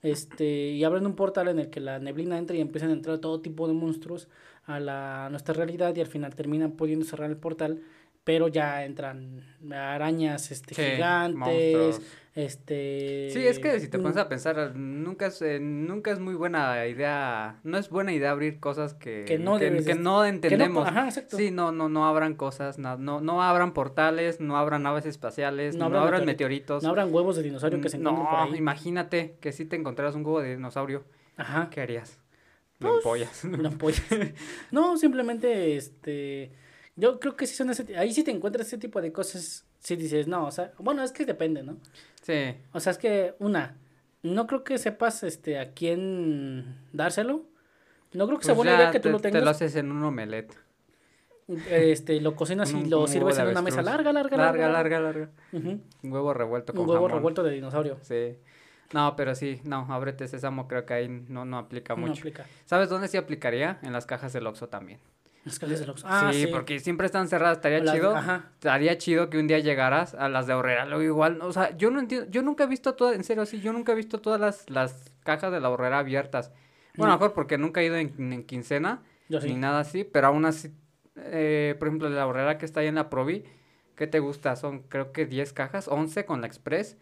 este, y abren un portal en el que la neblina entra y empiezan a entrar todo tipo de monstruos a, la, a nuestra realidad y al final terminan pudiendo cerrar el portal, pero ya entran arañas este, Sí, gigantes, monstruos. este... Sí, es que si te un- pones a pensar, nunca es, eh, nunca es muy buena idea, no es buena idea abrir cosas que, Que no que no entendemos. ajá, exacto. Sí, no, no, no abran cosas, no, no, no abran portales, no abran naves espaciales, No no, abran abran meteoritos. meteoritos. No abran huevos de dinosaurio que se por No, ahí. imagínate que si te encontraras un huevo de dinosaurio, Ajá. ¿qué harías? Ampolla. <laughs> no, simplemente, este, yo creo que si son ese, ahí si te encuentras ese tipo de cosas, si dices, no, o sea, bueno, es que depende, ¿no? Sí, O sea, es que, una, no creo que sepas, este, a quién dárselo. No creo que sea pues buena ya idea que tú te, lo te lo tengas. haces en un omelette. Este, lo cocinas y lo sirves en una mesa larga, larga, Larga, larga, larga. Ujú. Un huevo revuelto con Un huevo jamón. revuelto de dinosaurio. Sí. No, pero sí, no, ábrete sésamo, creo que ahí no, no aplica No mucho. aplica. ¿Sabes dónde sí aplicaría? En las cajas del Oxxo también. Las calles del Oxxo. Ah, sí, sí. porque siempre están cerradas, estaría Las- chido. Ajá. Estaría chido que un día llegaras a las de Horrera, luego igual, o sea, yo no entiendo, yo nunca he visto todas, en serio, sí, yo nunca he visto todas las, las cajas de la Horrera abiertas. Bueno, a No. lo mejor porque nunca he ido en, en quincena, sí. ni nada así, pero aún así, eh, por ejemplo, la Horrera que está ahí en la Provi, ¿qué te gusta? Son creo que 10 cajas, 11 con la Express,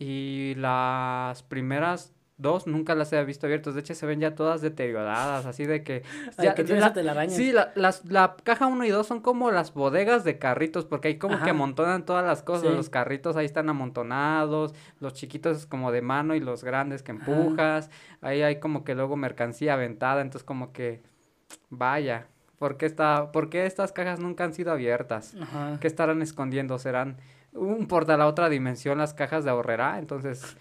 y las primeras dos nunca las he visto abiertas, de hecho se ven ya todas deterioradas, así de que... <laughs> Ay, ya- que la-. Sí, la, las, la caja 1 y 2 son como las bodegas de carritos, porque ahí como Ajá. que amontonan todas las cosas. Sí. Los carritos ahí están amontonados, los chiquitos como de mano y los grandes que Ajá. empujas. Ahí hay como que luego mercancía aventada, entonces como que, vaya, ¿por qué, está, ¿por qué estas cajas nunca han sido abiertas? Ajá. ¿Qué estarán escondiendo? ¿Serán un portal a otra dimensión las cajas de ahorrera? Entonces...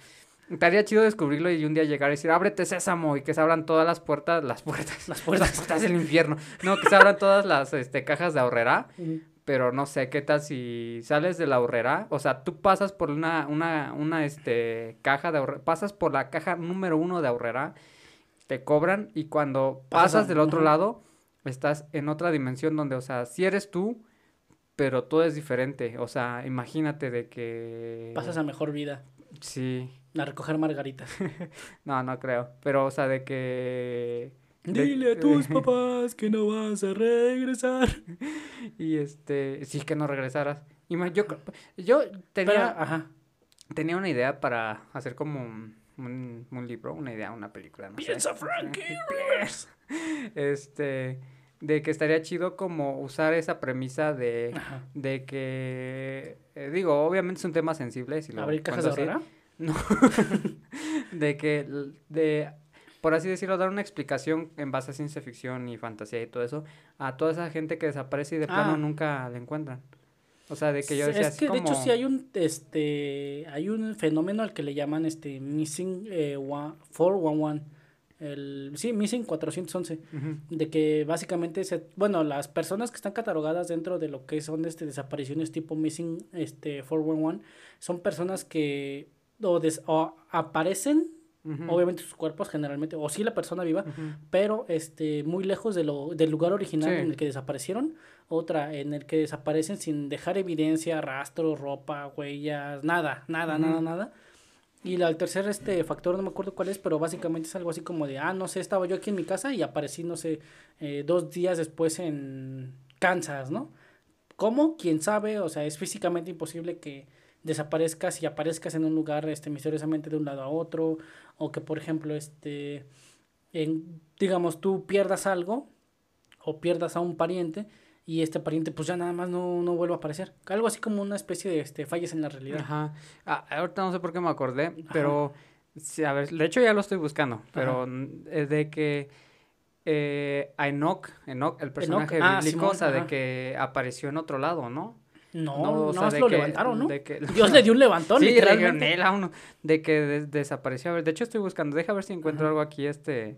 Estaría chido descubrirlo y un día llegar y decir, ábrete sésamo y que se abran todas las puertas, las puertas, Las puertas. las <laughs> puertas del infierno. No, que se abran todas las este, cajas de ahorrera, pero no sé, ¿qué tal si sales de la ahorrera? O sea, tú pasas por una, una, una, este, caja de ahorrera, pasas por la caja número uno de ahorrera, te cobran y cuando Pasas del otro lado, estás en otra dimensión donde, o sea, si eres tú, pero todo es diferente. O sea, imagínate de que... Pasas a mejor vida. Sí, A recoger margaritas. <laughs> no, no creo, pero, o sea, de que... de- Dile a tus <laughs> papás que no vas a regresar. <laughs> Y este, sí que no regresaras. Yo, yo tenía, Pero, ajá. tenía una idea para hacer como un, un, un libro, una idea, una película, no sé. Piensa, Frankie. <laughs> Este, de que estaría chido como usar esa premisa de, Ajá. de que, eh, digo, obviamente es un tema sensible, si lo ¿Abrir cajas de horrera? <laughs> No, <laughs> de que, de, por así decirlo, dar una explicación en base a ciencia ficción y fantasía y todo eso a toda esa gente que desaparece y de plano Ah. nunca la encuentran. O sea, de que yo decía es que de hecho sí hay un este hay un fenómeno al que le llaman este missing eh, one- 411 el sí missing 411 Ujú, de que básicamente se bueno las personas que están catalogadas dentro de lo que son este desapariciones tipo missing este 411 son personas que o, des- o aparecen obviamente sus cuerpos generalmente o sí la persona viva pero este muy lejos de lo del lugar original Sí. en el que desaparecieron. Otra en el que desaparecen sin dejar evidencia rastros ropa huellas nada nada nada nada y la, el tercer este factor no me acuerdo cuál es pero básicamente es algo así como de ah no sé estaba yo aquí en mi casa y aparecí no sé eh, dos días después en Kansas no cómo quién sabe o sea es físicamente imposible que desaparezcas y aparezcas en un lugar este misteriosamente de un lado a otro o que por ejemplo este en, digamos tú pierdas algo o pierdas a un pariente y este pariente pues ya nada más no, no vuelve a aparecer algo así como una especie de este fallas en la realidad Ajá. Ah, ahorita no sé por qué me acordé, pero sí, a ver, de hecho ya lo estoy buscando, pero es de que eh, a Enoch, Enoch, el personaje ah, bíblico, Simón, o sea, de que apareció en otro lado, ¿no? no No, o sea, más de lo que- levantaron no de que- <laughs> Dios le dio un levantón Sí, le literalmente uno de que des- desapareció. A ver, de hecho estoy buscando, deja ver si encuentro Ajá. algo aquí, este,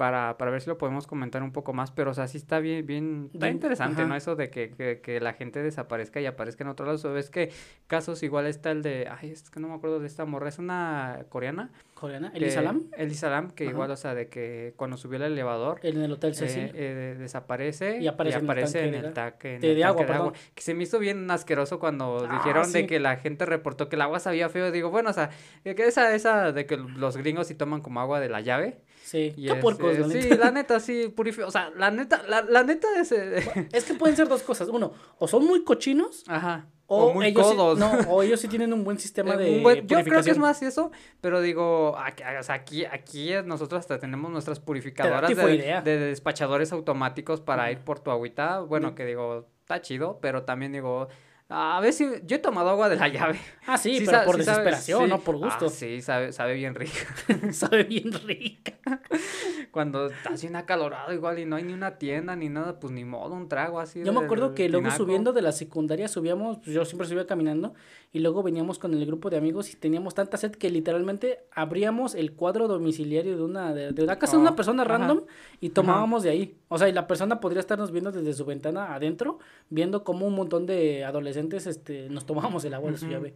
para, para ver si lo podemos comentar un poco más, pero o sea, sí está bien, bien, está Bien, interesante, ajá. ¿no? Eso de que, que, que la gente desaparezca y aparezca en otro lado. O ves que casos igual está el de, ay, es que no me acuerdo de esta morra, es una coreana. Coreana. que- Elisa Lam. Elisa Lam, que Ajá. igual, o sea, de que cuando subió el elevador, En el Hotel eh, Cecil. eh, desaparece Y aparece en el tanque en de el tanque, en de- el de agua, perdón. Que se me hizo bien asqueroso cuando Ah, dijeron de que la gente reportó que el agua sabía feo. Digo, bueno, o sea, que esa, esa de que los gringos sí toman como agua de la llave. Sí. Y Qué es, eh, la sí, neta. la neta, sí, purifica. O sea, la neta, la, la neta es. eh, Es que pueden ser dos cosas. Uno, o son muy cochinos, Ajá. o, O, muy ellos sí- codos. no, o ellos sí tienen un buen sistema Eh, de un buen- yo creo que es más eso, pero digo, aquí, aquí, aquí nosotros hasta tenemos nuestras purificadoras de, despachadores automáticos para ir por tu agüita. Bueno, que digo, está chido, pero también digo, a ver si yo he tomado agua de la llave. Ah, sí, Sí pero por sí sabe- desesperación, sí. no por gusto. Ah, sí, sabe, sabe bien rico. <laughs> Sabe bien rica. <laughs> Cuando estás bien acalorado igual y no hay ni una tienda ni nada, pues ni modo, un trago así. Yo me acuerdo que luego tinaco. subiendo de la secundaria subíamos, pues yo siempre subía caminando y luego veníamos con el grupo de amigos y teníamos tanta sed que literalmente abríamos el cuadro domiciliario de una de, de una casa de una persona ajá. random y tomábamos de ahí. O sea, y la persona podría estarnos viendo desde su ventana adentro, viendo cómo un montón de adolescentes este nos tomábamos el agua de su llave.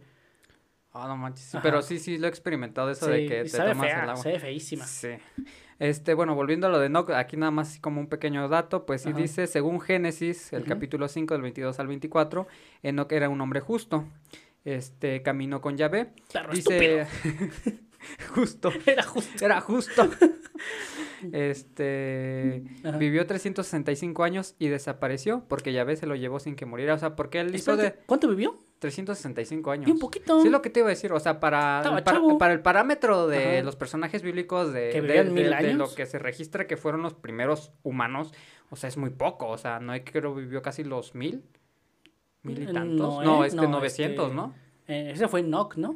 Ah, no manches. Ajá. pero sí, sí, lo he experimentado eso de Sí, que y te sabe tomas fea, el agua. sabe feísima. Sí. Este, bueno, volviendo a lo de Enoch, aquí nada más como un pequeño dato, pues sí Ajá. dice, según Génesis, el capítulo 5 del 22 al 24, Enoch era un hombre justo. Este, caminó con Yahvé. Dice <laughs> <laughs> justo. Era justo. era justo. <laughs> Este, Ajá. vivió 365 años y desapareció porque Yahvé se lo llevó sin que muriera, o sea, porque él hizo de ¿Cuánto vivió? 365 años. Bien poquito. Sí, es lo que te iba a decir, o sea, para, el, para, el parámetro de Ajá. los personajes bíblicos de, Que de- lo que se registra que fueron los primeros humanos, o sea, es muy poco, o sea, no hay que creo vivió casi los mil, mil y Mm, tantos, no, no, ¿eh? este No, 900, este, ¿no? Eh, ese fue Enoch, ¿no?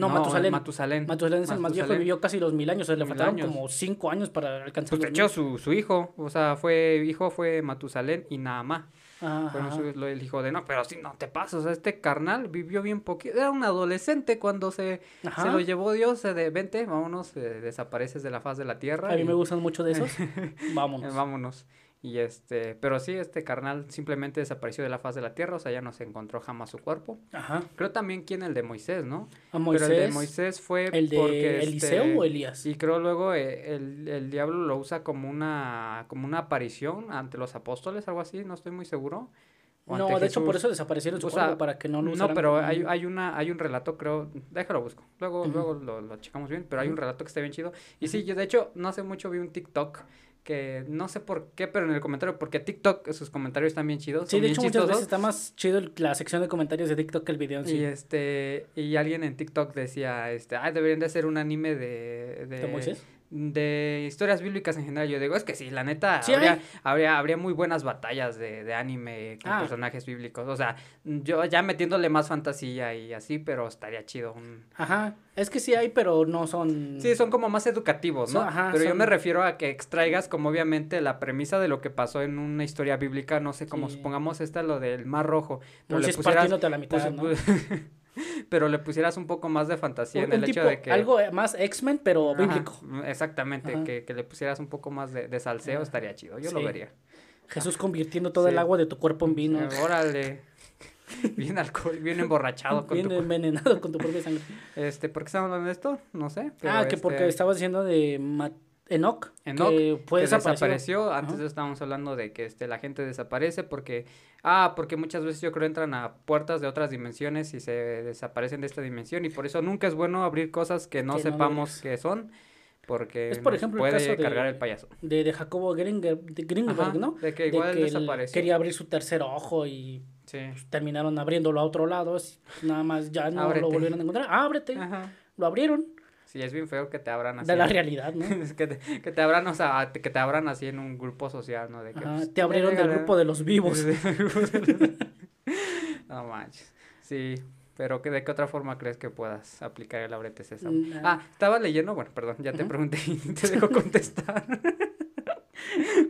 No, Matusalén. Matusalén. Matusalén es el más viejo vivió casi los mil años. O sea, le Mil faltaron años. como cinco años para alcanzar Pues de hecho, su, su hijo, o sea, fue, hijo fue Matusalén y Naamá, Ajá, fueron su- lo- el hijo de no, pero sí, no te pasas, o sea, este carnal vivió bien poquito, era un adolescente cuando se, se lo llevó Dios, eh, de vente, vámonos, eh, desapareces de la faz de la tierra. A mí y- me gustan mucho de esos. <laughs> Vámonos. vámonos. Y este, pero sí, este carnal simplemente desapareció de la faz de la tierra, o sea, ya no se encontró jamás su cuerpo. Ajá. Creo también quién el de Moisés, ¿no? A Moisés. Pero el de Moisés fue ¿El de porque este, Eliseo o Elías? y creo luego eh, el, el diablo lo usa como una como una aparición ante los apóstoles, algo así, no estoy muy seguro. O No, de hecho por eso desaparecieron su O sea, cuerpo para que no lo No, pero hay, hay una hay un relato, creo, déjalo busco. Luego luego lo, lo checamos bien, pero hay un relato que está bien chido. Y sí, yo de hecho no hace mucho vi un TikTok que no sé por qué, pero en el comentario porque TikTok sus comentarios están bien chidos, Sí, son de bien hecho muchas chistosos. veces está más chido la sección de comentarios de TikTok que el video en sí. Y este, y alguien en TikTok decía, este, ah, deberían de hacer un anime de, de, ¿De Moisés? De historias bíblicas en general. Yo digo, es que sí, la neta, Sí habría, habría, habría muy buenas batallas de, de anime con Ah. personajes bíblicos. O sea, yo ya metiéndole más fantasía y así, pero estaría chido. un- Ajá. Es que sí hay, pero no son... Sí, son como más educativos, ¿no? Son- ajá, pero yo me refiero a que extraigas como obviamente la premisa de lo que pasó en una historia bíblica, no sé, como Sí. supongamos esta, lo del Mar Rojo. Pero le Moisés pusieras, partiéndote a la mitad, pues, ¿no? <laughs> <laughs> pero le pusieras un poco más de fantasía Un- en el hecho de que... Algo más X-Men, pero Ajá, bíblico. exactamente, que, que le pusieras un poco más de, de salseo Ajá. estaría chido, yo lo vería. Jesús convirtiendo todo el agua de tu cuerpo en vino. Órale, <laughs> bien alcohol, bien emborrachado con Bien tu... envenenado con tu propia sangre. <laughs> Este, ¿por qué estamos hablando de esto? No sé. ah, que porque este, estabas diciendo de Enoch. Enoch, que fue que desapareció. Antes Ajá. estábamos hablando de que este, la gente desaparece porque, ah, porque muchas veces yo creo entran a puertas de otras dimensiones y se desaparecen de esta dimensión y por eso nunca es bueno abrir cosas que no Que no sepamos deberías. que son porque Es, por el puede de- cargar el payaso. De, de Jacobo Gringer, de Grinberg, Ajá, ¿no? de que igual desapareció. quería abrir su tercer ojo y Sí. terminaron abriéndolo a otro lado. Nada más ya no Ábrete. lo volvieron a encontrar. Ábrete. Ajá. Lo abrieron. Sí, es bien feo que te abran así. De la realidad, ¿no? Es <laughs> que, te, que te abran, o sea, te- que te abran así en un grupo social, ¿no? De que, Ajá, pues, te abrieron <laughs> del grupo de los vivos. no manches. Sí, pero que ¿de qué otra forma crees que puedas aplicar el ábrete sésamo? Mm, Ah, estaba leyendo, bueno, perdón, ya te pregunté y te <laughs> dejo contestar.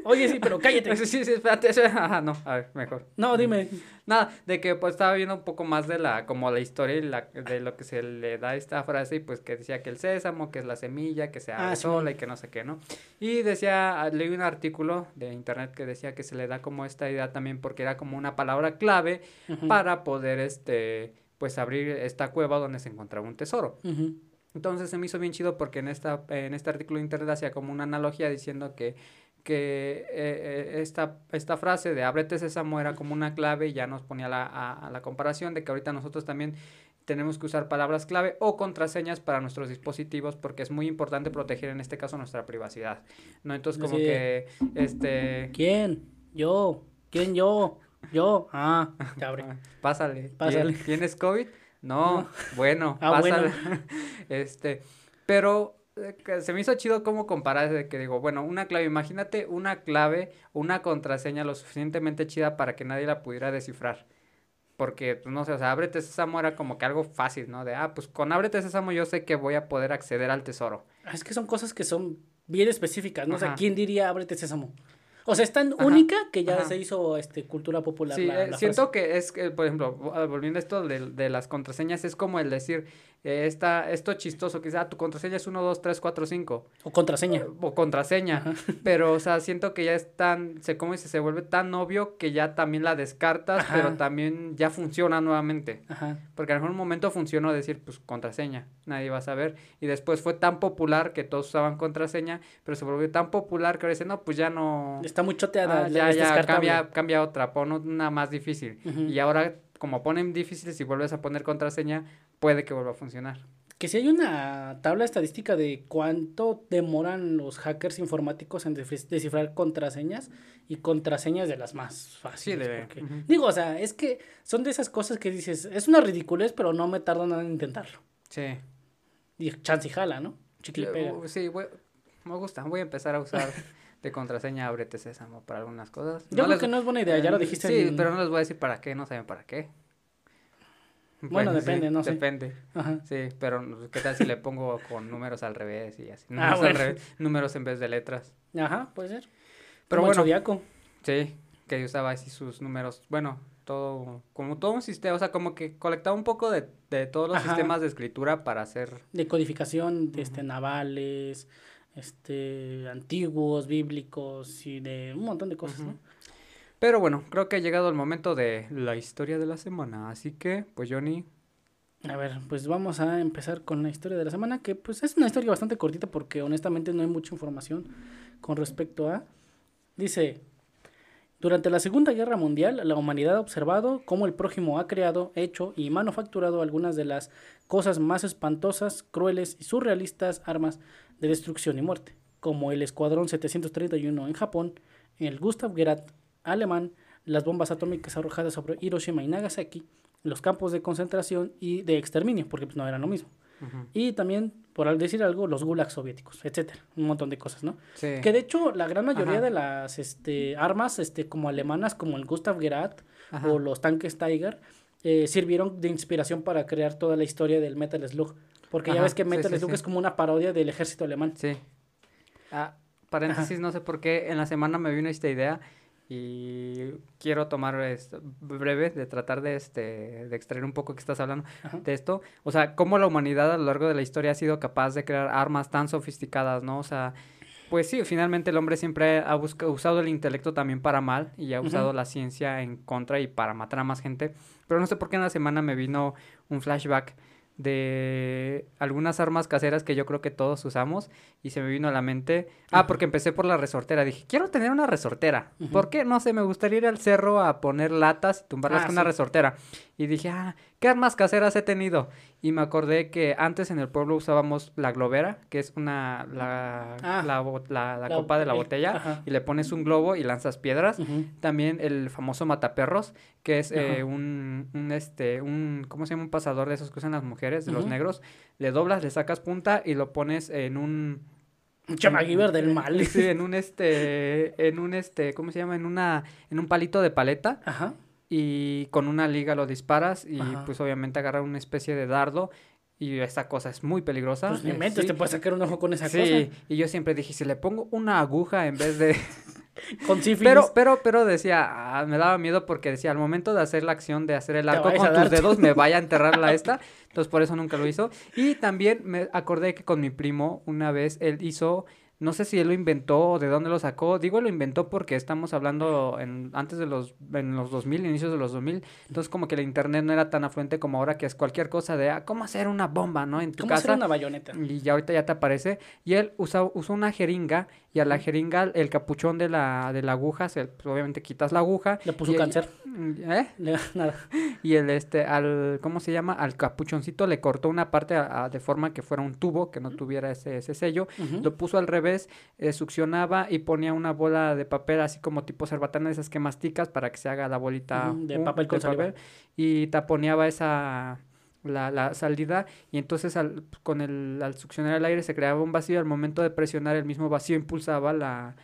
Oye, sí, pero cállate. <laughs> Sí, sí, sí, espérate. Ajá, no, a ver, mejor. No, dime. Nada, de que pues estaba viendo un poco más de la, como la historia y la, de lo que se le da a esta frase y pues que decía que el sésamo, que es la semilla, que se abre Ah, sí, sola y que no sé qué, ¿no? Y decía, ah, leí un artículo de internet que decía que se le da como esta idea también porque era como una palabra clave para poder, este, pues abrir esta cueva donde se encontraba un tesoro. Entonces se me hizo bien chido porque en, esta, en este artículo de internet hacía como una analogía diciendo que, que eh, eh, esta, esta frase de ábrete sésamo era como una clave y ya nos ponía la, a, a la comparación de que ahorita nosotros también tenemos que usar palabras clave o contraseñas para nuestros dispositivos porque es muy importante proteger en este caso nuestra privacidad, ¿no? Entonces como Sí. que, este... ¿Quién? Yo. ¿Quién yo? Yo. Ah, te abre. Ah, Pásale. ¿Tien- Pásale. ¿Tienes COVID? No. Bueno, Ah, bueno. pásale. <laughs> este, pero se me hizo chido cómo comparar de que digo, bueno, una clave, imagínate una clave, una contraseña lo suficientemente chida para que nadie la pudiera descifrar. Porque, pues, no sé, o sea, ábrete sésamo era como que algo fácil, ¿no? De, ah, pues con ábrete sésamo yo sé que voy a poder acceder al tesoro. Ah, Es que son cosas que son bien específicas, ¿no? O sea, Ajá. ¿quién diría ábrete sésamo? O sea, es tan Ajá, única que ya ajá. se hizo este cultura popular. Sí, la- eh, la siento que es, por ejemplo, vo- volviendo a esto de, de las contraseñas, es como el decir, eh, esta, esto chistoso, que ah, tu contraseña es 1, 2, 3, 4, 5, frase. O contraseña. o contraseña, Ajá. pero, o sea, siento que ya es tan, se, como dice, se vuelve tan obvio que ya también la descartas, pero también ya funciona nuevamente, Ajá. porque a lo mejor en un momento funcionó decir, pues, contraseña, nadie va a saber, y después fue tan popular que todos usaban contraseña, pero se volvió tan popular que ahora dicen, no, pues ya no... Está muy choteada. Ah, ya, ya, cambia, cambia otra, pon una más difícil. Y ahora, como ponen difíciles, si vuelves a poner contraseña, puede que vuelva a funcionar. Que si hay una tabla estadística de cuánto demoran los hackers informáticos en descifrar contraseñas y contraseñas de las más fáciles. de- porque-. Digo, o sea, es que son de esas cosas que dices, es una ridiculez, pero no me tardo nada en intentarlo. Sí. Y chance y jala, ¿no? Chicle y pega. Uh, sí, voy- me gusta. Voy a empezar a usar <laughs> de contraseña Ábrete Sésamo para algunas cosas. Yo creo les- que no es buena idea, ya lo eh, dijiste. Sí, en- pero no les voy a decir para qué, no saben para qué. Bueno, depende, no sé. Depende. Ajá. Sí, pero ¿qué tal si le pongo con números al revés y así? <laughs> Ah, Números, al revés, números en vez de letras. Ajá, puede ser. Pero Como el bueno, Zodiaco. Sí, que usaba así sus números, bueno, todo, como todo un sistema, o sea, como que colectaba un poco de, de todos los Ajá. sistemas de escritura para hacer, de codificación de este, navales, este, antiguos, bíblicos y de un montón de cosas. ¿no? pero bueno, creo que ha llegado el momento de la historia de la semana, así que, pues Johnny, A ver, pues vamos a empezar con la historia de la semana, que pues es una historia bastante cortita porque honestamente no hay mucha información con respecto a... Dice, durante la Segunda Guerra Mundial, la humanidad ha observado cómo el prójimo ha creado, hecho y manufacturado algunas de las cosas más espantosas, crueles y surrealistas armas de destrucción y muerte, como el Escuadrón 731 en Japón, el Gustav Gerät alemán, las bombas atómicas arrojadas sobre Hiroshima y Nagasaki, los campos de concentración y de exterminio, porque pues, no eran lo mismo. Y también, por decir algo, los gulags soviéticos, etcétera, un montón de cosas, ¿no? sí, Que de hecho, la gran mayoría Ajá. de las este, armas, este, como alemanas, como el Gustav Gerät Ajá. o los tanques Tiger, eh, sirvieron de inspiración para crear toda la historia del Metal Slug. Porque ya ves que Metal sí, Slug sí. es como una parodia del ejército alemán. sí. Ah, paréntesis, no sé por qué en la semana me vino esta idea y quiero tomar esto breve de tratar de este de extraer un poco que estás hablando Ajá. de esto, o sea, cómo la humanidad a lo largo de la historia ha sido capaz de crear armas tan sofisticadas, ¿no? O sea, pues sí, finalmente el hombre siempre ha busca- usado el intelecto también para mal y ha usado la ciencia en contra y para matar a más gente, pero no sé por qué en la semana me vino un flashback de algunas armas caseras que yo creo que todos usamos y se me vino a la mente, ah, porque empecé por la resortera, dije, quiero tener una resortera. ¿por qué? No sé, me gustaría ir al cerro a poner latas y tumbarlas Ah, con una resortera. Y dije, ah, ¿qué armas caseras he tenido? Y me acordé que antes en el pueblo usábamos la globera, que es una, la, Ah. la, bo- la- la La- copa de la el- botella, ajá. y le pones un globo y lanzas piedras. También el famoso mataperros, que es eh, un, un, este, un, ¿cómo se llama? Un pasador de esos que usan las mujeres, de los negros. Le doblas, le sacas punta y lo pones en un... Un chamaguiver del mal. <laughs> Sí, en un este, en un este, ¿cómo se llama? En una, en un palito de paleta Ajá. Y con una liga lo disparas y Ajá. pues obviamente agarra una especie de dardo y esta cosa es muy peligrosa. Pues ni eh, sí. te puedes sacar un ojo con esa Sí, cosa. y yo siempre dije, si le pongo una aguja en vez de, <laughs> Con sífilis. Pero, pero, pero decía, ah, me daba miedo porque decía, al momento de hacer la acción de hacer el arco con tus tu- dedos, me vaya a enterrar la esta. <laughs> Entonces, por eso nunca lo hizo. Y también me acordé que con mi primo, una vez, él hizo, no sé si él lo inventó o de dónde lo sacó. Digo, lo inventó porque estamos hablando en, antes de los, en los 2000, inicios de los 2000. Entonces, como que el internet no era tan afluente como ahora, que es cualquier cosa de, ah, ¿cómo hacer una bomba, no? En tu ¿Cómo hacer casa. una bayoneta? Y ya ahorita ya te aparece. Y él usa, usó una jeringa y a la jeringa el capuchón de la, de la aguja, se, pues, obviamente quitas la aguja. Le puso y- cáncer. ¿Eh? Le- nada. <laughs> Y el este, al, ¿cómo se llama? Al capuchoncito le cortó una parte a- a- de forma que fuera un tubo, que no tuviera ese, ese sello. Ujú. Lo puso al revés, eh, succionaba y ponía una bola de papel así como tipo cerbatana, esas que masticas para que se haga la bolita de papel con saliva. y taponeaba esa la, la salida y entonces al, con el al succionar el aire se creaba un vacío al momento de presionar el mismo vacío impulsaba la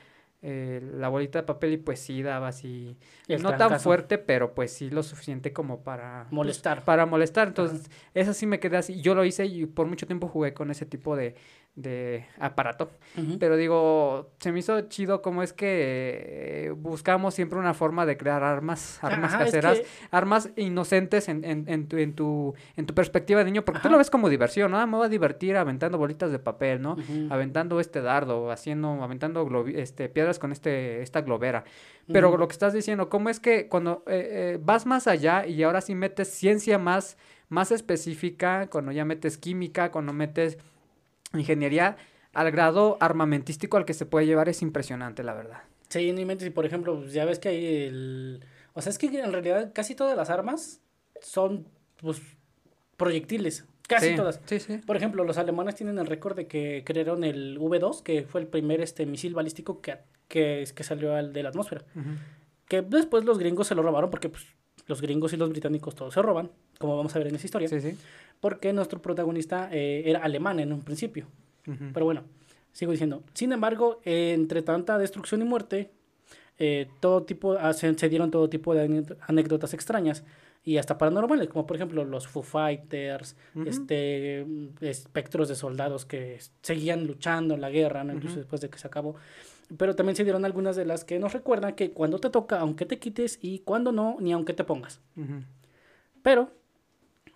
eh, la bolita de papel y pues sí daba así no tan fuerte pero pues sí lo suficiente como para pues, Molestar. para molestar entonces esa sí me quedé así yo lo hice y por mucho tiempo jugué con ese tipo de de aparato pero digo, se me hizo chido como es que eh, buscamos siempre una forma de crear armas, armas Ajá, es caseras, que- armas inocentes en, en, en tu, en, tu, en tu perspectiva de niño, porque tú lo ves como diversión, ¿no? Ah, me voy a divertir aventando bolitas de papel, ¿no? Aventando este dardo, haciendo, aventando este, piedras con este, esta globera. Pero lo que estás diciendo, ¿cómo es que cuando eh, eh, vas más allá y ahora sí metes ciencia más, más específica, cuando ya metes química, cuando metes ingeniería, al grado armamentístico al que se puede llevar es impresionante, la verdad. Sí, no inventes, y por ejemplo, pues, ya ves que hay el... O sea, es que en realidad casi todas las armas son, pues, proyectiles. Casi Sí, todas. Sí, sí. Por ejemplo, los alemanes tienen el récord de que crearon el V2, que fue el primer este misil balístico que, que, que salió al de la atmósfera. Que después los gringos se lo robaron porque pues, los gringos y los británicos todos se roban, como vamos a ver en esta historia. Sí, sí. Porque nuestro protagonista eh, era alemán en un principio. Pero bueno, sigo diciendo. Sin embargo, eh, entre tanta destrucción y muerte, eh, todo tipo, ah, se, se dieron todo tipo de anécdotas extrañas y hasta paranormales, como por ejemplo los Foo Fighters, este, espectros de soldados que seguían luchando en la guerra, ¿no? incluso después de que se acabó. Pero también se dieron algunas de las que nos recuerdan que cuando te toca, aunque te quites, y cuando no, ni aunque te pongas. Pero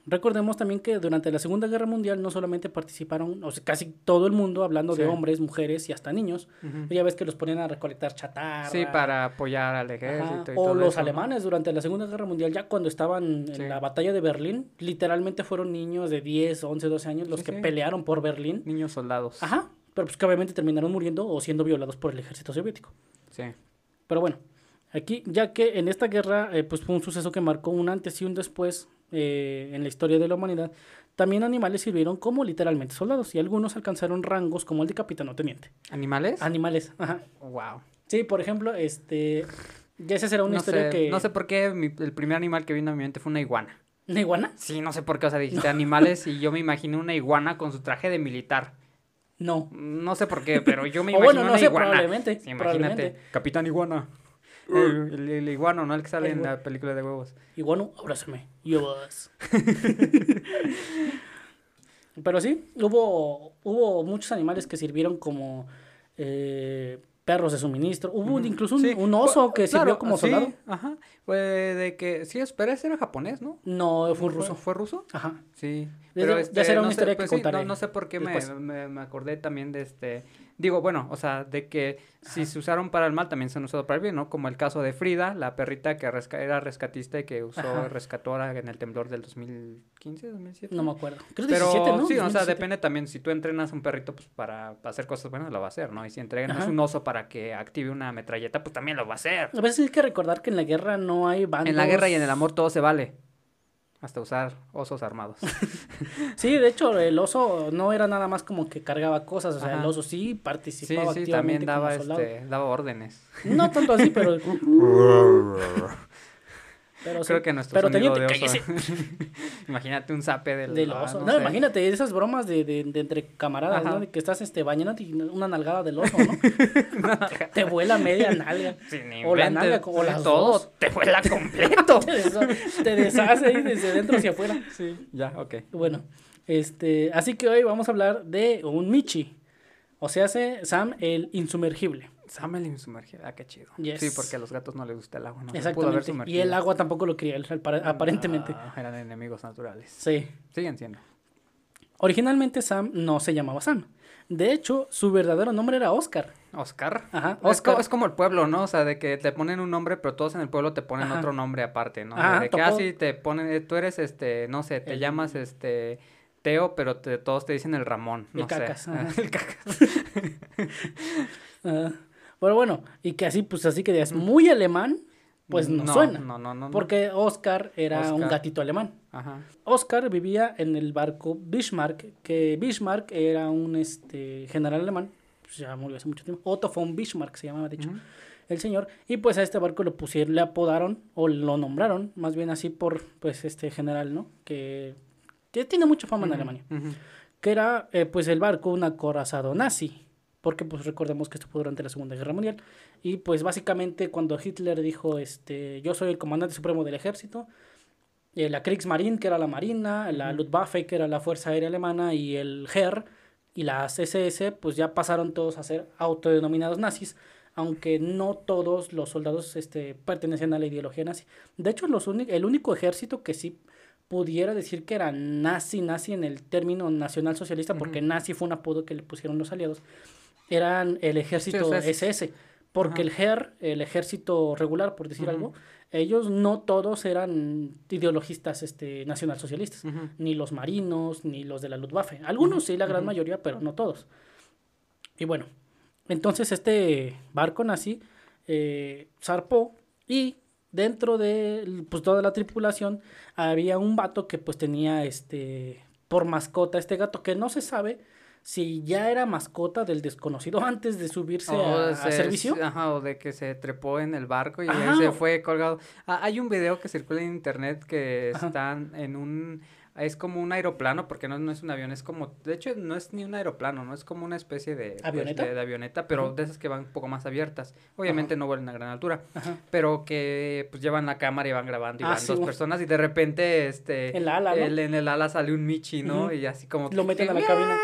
recordemos también que durante la Segunda Guerra Mundial no solamente participaron, o sea, casi todo el mundo, hablando de hombres, mujeres y hasta niños. Ya ves que los ponían a recolectar chatarra. Sí, para apoyar al Ajá, ejército y O todo los eso, ¿no? alemanes durante la Segunda Guerra Mundial, ya cuando estaban en la batalla de Berlín, literalmente fueron niños de 10, 11, 12 años los Sí, que pelearon por Berlín. Niños soldados. Ajá, pero pues que obviamente terminaron muriendo o siendo violados por el ejército soviético. Sí. Pero bueno, aquí, ya que en esta guerra, eh, pues fue un suceso que marcó un antes y un después eh, en la historia de la humanidad, también animales sirvieron como literalmente soldados y algunos alcanzaron rangos como el de capitán o teniente. ¿Animales? Animales, ajá. wow. Sí, por ejemplo, este, ya esa será una No historia sé, que... no sé por qué mi- el primer animal que vino a mi mente fue una iguana. ¿Una iguana? Sí, no sé por qué, o sea, dijiste <laughs> animales y yo me imaginé una iguana con su traje de militar. No. No sé por qué, pero yo me <laughs> imagino bueno, no una sé, iguana. probablemente, Sí, imagínate. probablemente. Capitán Iguana. El, el- el iguano, ¿no? El que sale El en la película de huevos. Iguano, abrázame. Yo vas. <laughs> Pero sí, hubo, hubo muchos animales que sirvieron como eh, perros de suministro. Hubo incluso un, Sí, un oso que claro, sirvió como sí, soldado. Ajá. Fue de que. Sí, espera, ese era japonés, ¿no? No, fue un ruso. ¿Fue ruso? Ajá. Sí. Ya se- ya será una no sé, historia que pues sí, contaré no, no sé por qué me, me acordé también de este. Digo, bueno, o sea, de que si se usaron para el mal, también se han usado para el bien, ¿no? Como el caso de Frida, la perrita que resca- era rescatista y que usó Ajá. rescatora en el temblor del 2015, 2007. No me acuerdo. Creo Pero 17, ¿no? sí, o sea, 2017. depende también. Si tú entrenas a un perrito pues, para, para hacer cosas buenas, lo va a hacer, ¿no? Y si entrenas Ajá. un oso para que active una metralleta, pues también lo va a hacer. A veces hay que recordar que en la guerra no hay bandos. En la guerra y en el amor todo se vale. Hasta usar osos armados. <laughs> Sí, de hecho, el oso no era nada más como que cargaba cosas. O sea, Ajá. el oso sí Sí, participaba sí, activamente también daba, como soldado. este, daba órdenes. No tanto así, pero... <laughs> <laughs> pero sí. Creo que nuestro Pero sonido teniente, de oso. cállese. <laughs> Imagínate un zape del, Del ah, oso. no No, sé. imagínate esas bromas de, de, de entre camaradas, Ajá. ¿no? Que estás este, bañándote y una nalgada del oso, ¿no? <laughs> te vuela media nalga. <laughs> Sí, ni O la nalga, o las todo dos. te vuela completo. te, desha- te deshace ahí desde dentro hacia afuera. sí, ya, ok. Bueno, este, así que hoy vamos a hablar de un Michi. O sea, hace Sam el insumergible. Samelin sumergido. Ah, qué chido. Yes. Sí, porque a los gatos no les gusta el agua, ¿no? Se pudo Exactamente. Y el agua tampoco lo quería aparentemente. Ah, eran enemigos naturales. Sí. Siguen siendo. Originalmente Sam no se llamaba Sam. De hecho, su verdadero nombre era Oscar. Oscar. Ajá, Es, Oscar. es como el pueblo, ¿no? O sea, de que te ponen un nombre, pero todos en el pueblo te ponen Ajá. otro nombre aparte, ¿no? Ajá, de que así te ponen, eh, tú eres este, no sé, te El- llamas este Teo, pero te- todos te dicen el Ramón, El no Cacas, sé. ajá. <laughs> el cacas. <laughs> Ah, pero bueno, y que así, pues así que digas, muy alemán, pues no, suena. No, no, no. no. Porque Oscar era un gatito alemán. Ajá. Oscar vivía en el barco Bismarck, que Bismarck era un este, general alemán, pues ya murió hace mucho tiempo. Otto von Bismarck se llamaba, de hecho, el señor. Y pues a este barco lo pusieron, le apodaron, o lo nombraron, más bien así por, pues, este general, ¿no? Que, que tiene mucha fama en Ujú, Alemania. Que era, eh, pues, el barco un acorazado nazi. Porque, pues, recordemos que esto fue durante la Segunda Guerra Mundial. Y, pues, básicamente, cuando Hitler dijo, este, yo soy el comandante supremo del ejército, eh, la Kriegsmarine, que era la marina, la Luftwaffe, que era la fuerza aérea alemana, y el Heer y las SS, pues ya pasaron todos a ser autodenominados nazis, aunque no todos los soldados este, pertenecían a la ideología nazi. De hecho, los el único ejército que sí pudiera decir que era nazi, nazi en el término nacionalsocialista, porque nazi fue un apodo que le pusieron los aliados, eran el ejército o sea, es- SS. Porque el Heer, el ejército regular, por decir algo, ellos no todos eran ideologistas este, nacionalsocialistas, ni los marinos, ni los de la Luftwaffe. Algunos sí, la gran mayoría, pero no todos. Y bueno, entonces este barco nazi eh, zarpó y dentro de pues, toda la tripulación había un vato que pues tenía este por mascota este gato que no se sabe si ya era mascota del desconocido <laughs> antes de subirse O a, servicio. Ajá, o de que se trepó en el barco y Ajá, ahí se fue colgado. Ah, hay un video que circula en internet que Ajá. están en un... Es como un aeroplano, porque no, no es un avión, es como... De hecho, no es ni un aeroplano, no es como una especie de... pues, ¿Avioneta? de, de avioneta, pero Ajá. de esas que van un poco más abiertas. Obviamente no vuelan a gran altura, Ajá. pero que pues llevan la cámara y van grabando y Ah, van sí, dos bueno. personas y de repente, este... En la ala, ¿no? el- en el ala sale un Michi, ¿no? Y así como... Lo que- meten a la que- cabina.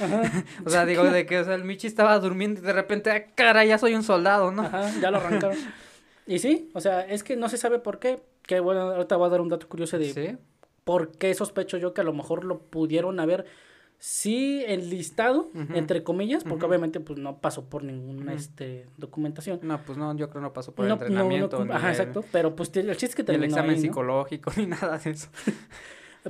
Ajá. <laughs> o sea, digo, de que, o sea, el Michi estaba durmiendo y de repente, ah, cara, ya soy un soldado, ¿no? Ajá, ya lo arrancaron. <laughs> y sí, o sea, es que no se sabe por qué. Que bueno, ahorita voy a dar un dato curioso de Sí. por qué sospecho yo que a lo mejor lo pudieron haber sí enlistado, entre comillas, porque obviamente pues no pasó por ninguna este, documentación. No, pues no, yo creo no pasó por el No, no, no entrenamiento. ni ajá, el- exacto. Pero pues el chiste es que ni el terminó examen psicológico, <laughs> ni nada de eso.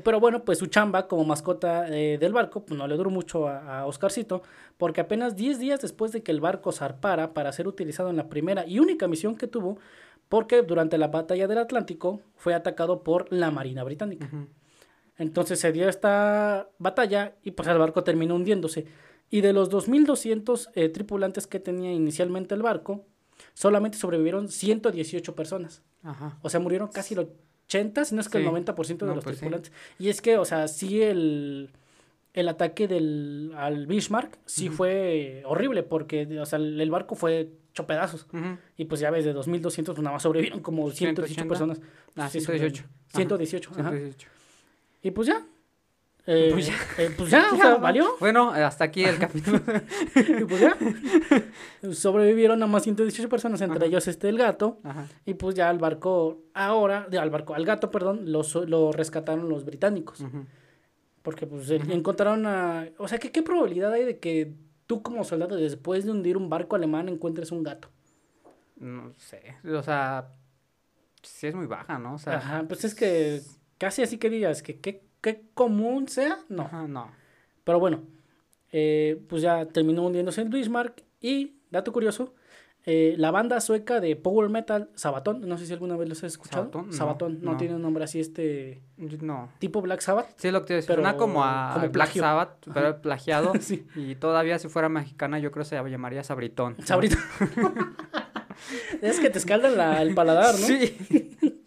Pero bueno, pues su chamba como mascota eh, del barco, pues no le duró mucho a, a Oscarcito, porque apenas 10 días después de que el barco zarpara para ser utilizado en la primera y única misión que tuvo, porque durante la batalla del Atlántico fue atacado por la Marina Británica. Entonces se dio esta batalla y pues el barco terminó hundiéndose. Y de los 2.200 eh, tripulantes que tenía inicialmente el barco, solamente sobrevivieron 118 personas. Ajá. O sea, murieron casi el 80, si no es que Sí. el 90% de No, los pues sí. tripulantes. Y es que, o sea, sí el, el ataque del, al Bismarck sí fue horrible porque, o sea, el, el barco fue hecho pedazos. Y pues ya ves, de 2.200 pues nada más sobrevivieron como 118 180. personas. Ah, Sí, 118. sobrevivieron. 118, ajá. 118. Y pues ya. Eh, Pues ya. eh, pues ya, o sea, valió. Bueno, hasta aquí el capítulo. <laughs> Y pues ya. Sobrevivieron nada más 118 personas, entre Ajá. ellos este el gato. Ajá. Y pues ya al barco, ahora, al barco, al gato, perdón, lo, lo rescataron los británicos. Porque pues encontraron a... O sea, ¿qué, ¿qué probabilidad hay de que tú como soldado después de hundir un barco alemán encuentres un gato? No sé. O sea, sí es muy baja, ¿no? O sea, Ajá, pues es que casi así que digas que qué qué común sea, no. Ajá, no. Pero bueno, eh, pues ya terminó hundiéndose el Bismarck. Y, dato curioso, eh, la banda sueca de power metal, Sabaton, no sé si alguna vez los has escuchado. Sabaton, no, Sabaton, no, no. tiene un nombre así, este No. tipo Black Sabbath. Sí, lo que te decía, Pero suena como a como Black. Sabbath, pero plagiado. <laughs> Sí. Y todavía si fuera mexicana, yo creo que se llamaría Sabritón. ¿no? Sabrito. <laughs> es que te escalda el paladar, ¿no? Sí. <laughs>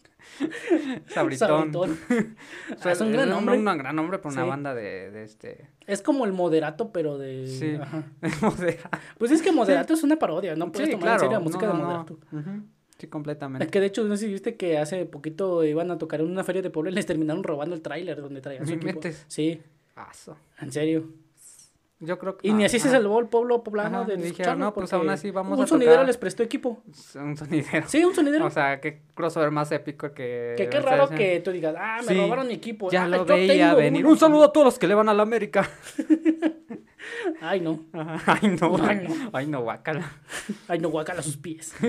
<laughs> Sabritón. Sabritón. O <laughs> sea, Ah, es un gran un- nombre. Un, gran nombre para una Sí. banda de, de este. Es como el moderato, pero de. Sí. Ajá. <laughs> modera- Pues es que moderato es una parodia, no puedes Sí, tomar en serio la no, música no, de no. moderato. Ujú, Sí, Es completamente. que de hecho, no sé si viste que hace poquito iban a tocar en una feria de Puebla y les terminaron robando el tráiler donde traían su ¿Me equipo. metes? Sí, Aso. en serio. Yo creo que Y ni así se salvó el pueblo poblano Ajá, de no, pues aún así vamos Un a sonidero tocar. les prestó equipo. <laughs> Un sonidero. Sí, un sonidero. O sea, qué crossover más épico que... que qué raro que tú digas, ah, me Sí, robaron mi equipo. Ya Ah, lo veía venir. Un saludo a todos los que le van a la América. <laughs> Ay, no. Ajá. Ay, no. Ay, no. Ay, no, guácala. Ay, no, guacala sus pies. <laughs>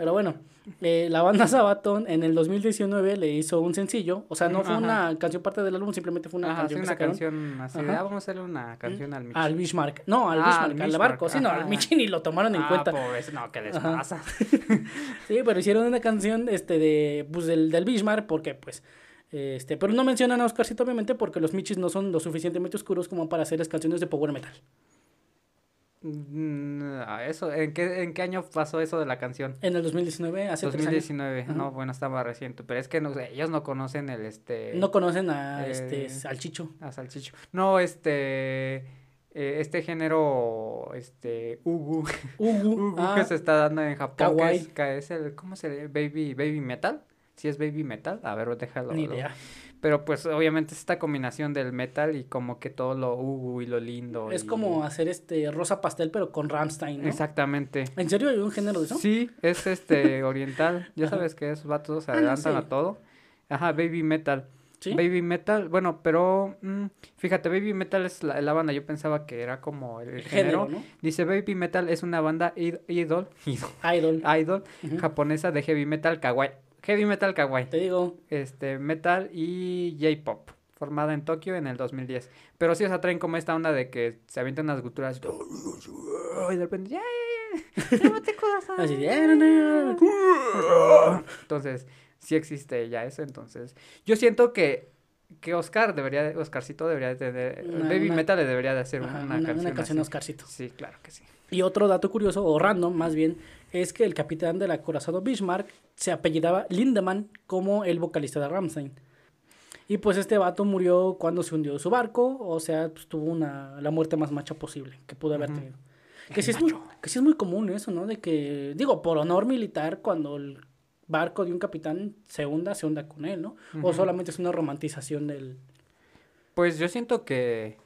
Pero bueno, eh, la banda <laughs> Sabaton en el 2019 le hizo un sencillo. O sea, no fue Ajá. una canción parte del álbum, simplemente fue una Ajá, sí, canción que una sacaron canción así. de, Ajá. Ah, vamos a hacerle una canción al Michi. al Bismarck. No, al Ah, Bismarck, al barco. Sí, no, al ajá. Michi ni lo tomaron en ah, cuenta. pobres, no, ¿qué les Ajá. pasa? <laughs> Sí, pero hicieron una canción este de pues del, del Bismarck porque pues este, pero no mencionan a Oscarcito obviamente porque los Michis no son lo suficientemente oscuros como para hacer las canciones de power metal. Mm, eso, ¿en qué, ¿En qué año pasó eso de la canción? En el 2019, hace tres años. 2019, Ajá. no, bueno, estaba reciente, pero es que no, ellos no conocen el este No conocen a Eh, este al Chicho. a Salchicho. No, este eh, este género este Ugu, Ugu. <laughs> Ugu ah, que se está dando en Japón, que kawaii. es, que es el ¿cómo se le baby baby metal? Si es baby metal, a ver, déjalo. ni lo- idea. Pero pues obviamente es esta combinación del metal y como que todo lo Ugu y lo lindo Es y- como hacer este rosa pastel pero con Ramstein, ¿no? Exactamente. ¿En serio hay un género de eso? Sí, es este <laughs> oriental. Ya sabes que esos vatos se Ah, adelantan sí. a todo. Ajá, baby metal. ¿Sí? Baby metal, bueno, pero mm, fíjate, baby metal es la, la banda. Yo pensaba que era como el, El género. género, ¿no? Dice baby metal es una banda id- idol, <laughs> idol, japonesa de heavy metal kawaii. Heavy metal kawaii. Te digo, Este, metal y J-pop. Formada en Tokio en el 2010. Pero sí, o sea, traen como esta onda de que se avientan las guturas y de repente, ¡ya, ya, ya! De. Entonces, sí existe ya eso. Entonces, yo siento que, que Oscar debería, de- Oscarcito debería de tener, Una- Baby una- Metal le debería de hacer una, una, una canción. canción así. Oscarcito. Sí, claro que sí. Y otro dato curioso, o random más bien, es que el capitán del acorazado Bismarck se apellidaba Lindemann como el vocalista de Rammstein. Y pues este vato murió cuando se hundió su barco, o sea, pues, tuvo una, la muerte más macha posible que pudo haber tenido. Que sí, es muy, que sí es muy común eso, ¿no? De que, digo, por honor militar, cuando el barco de un capitán se hunda, se hunda con él, ¿no? O solamente es una romantización del... Pues yo siento que,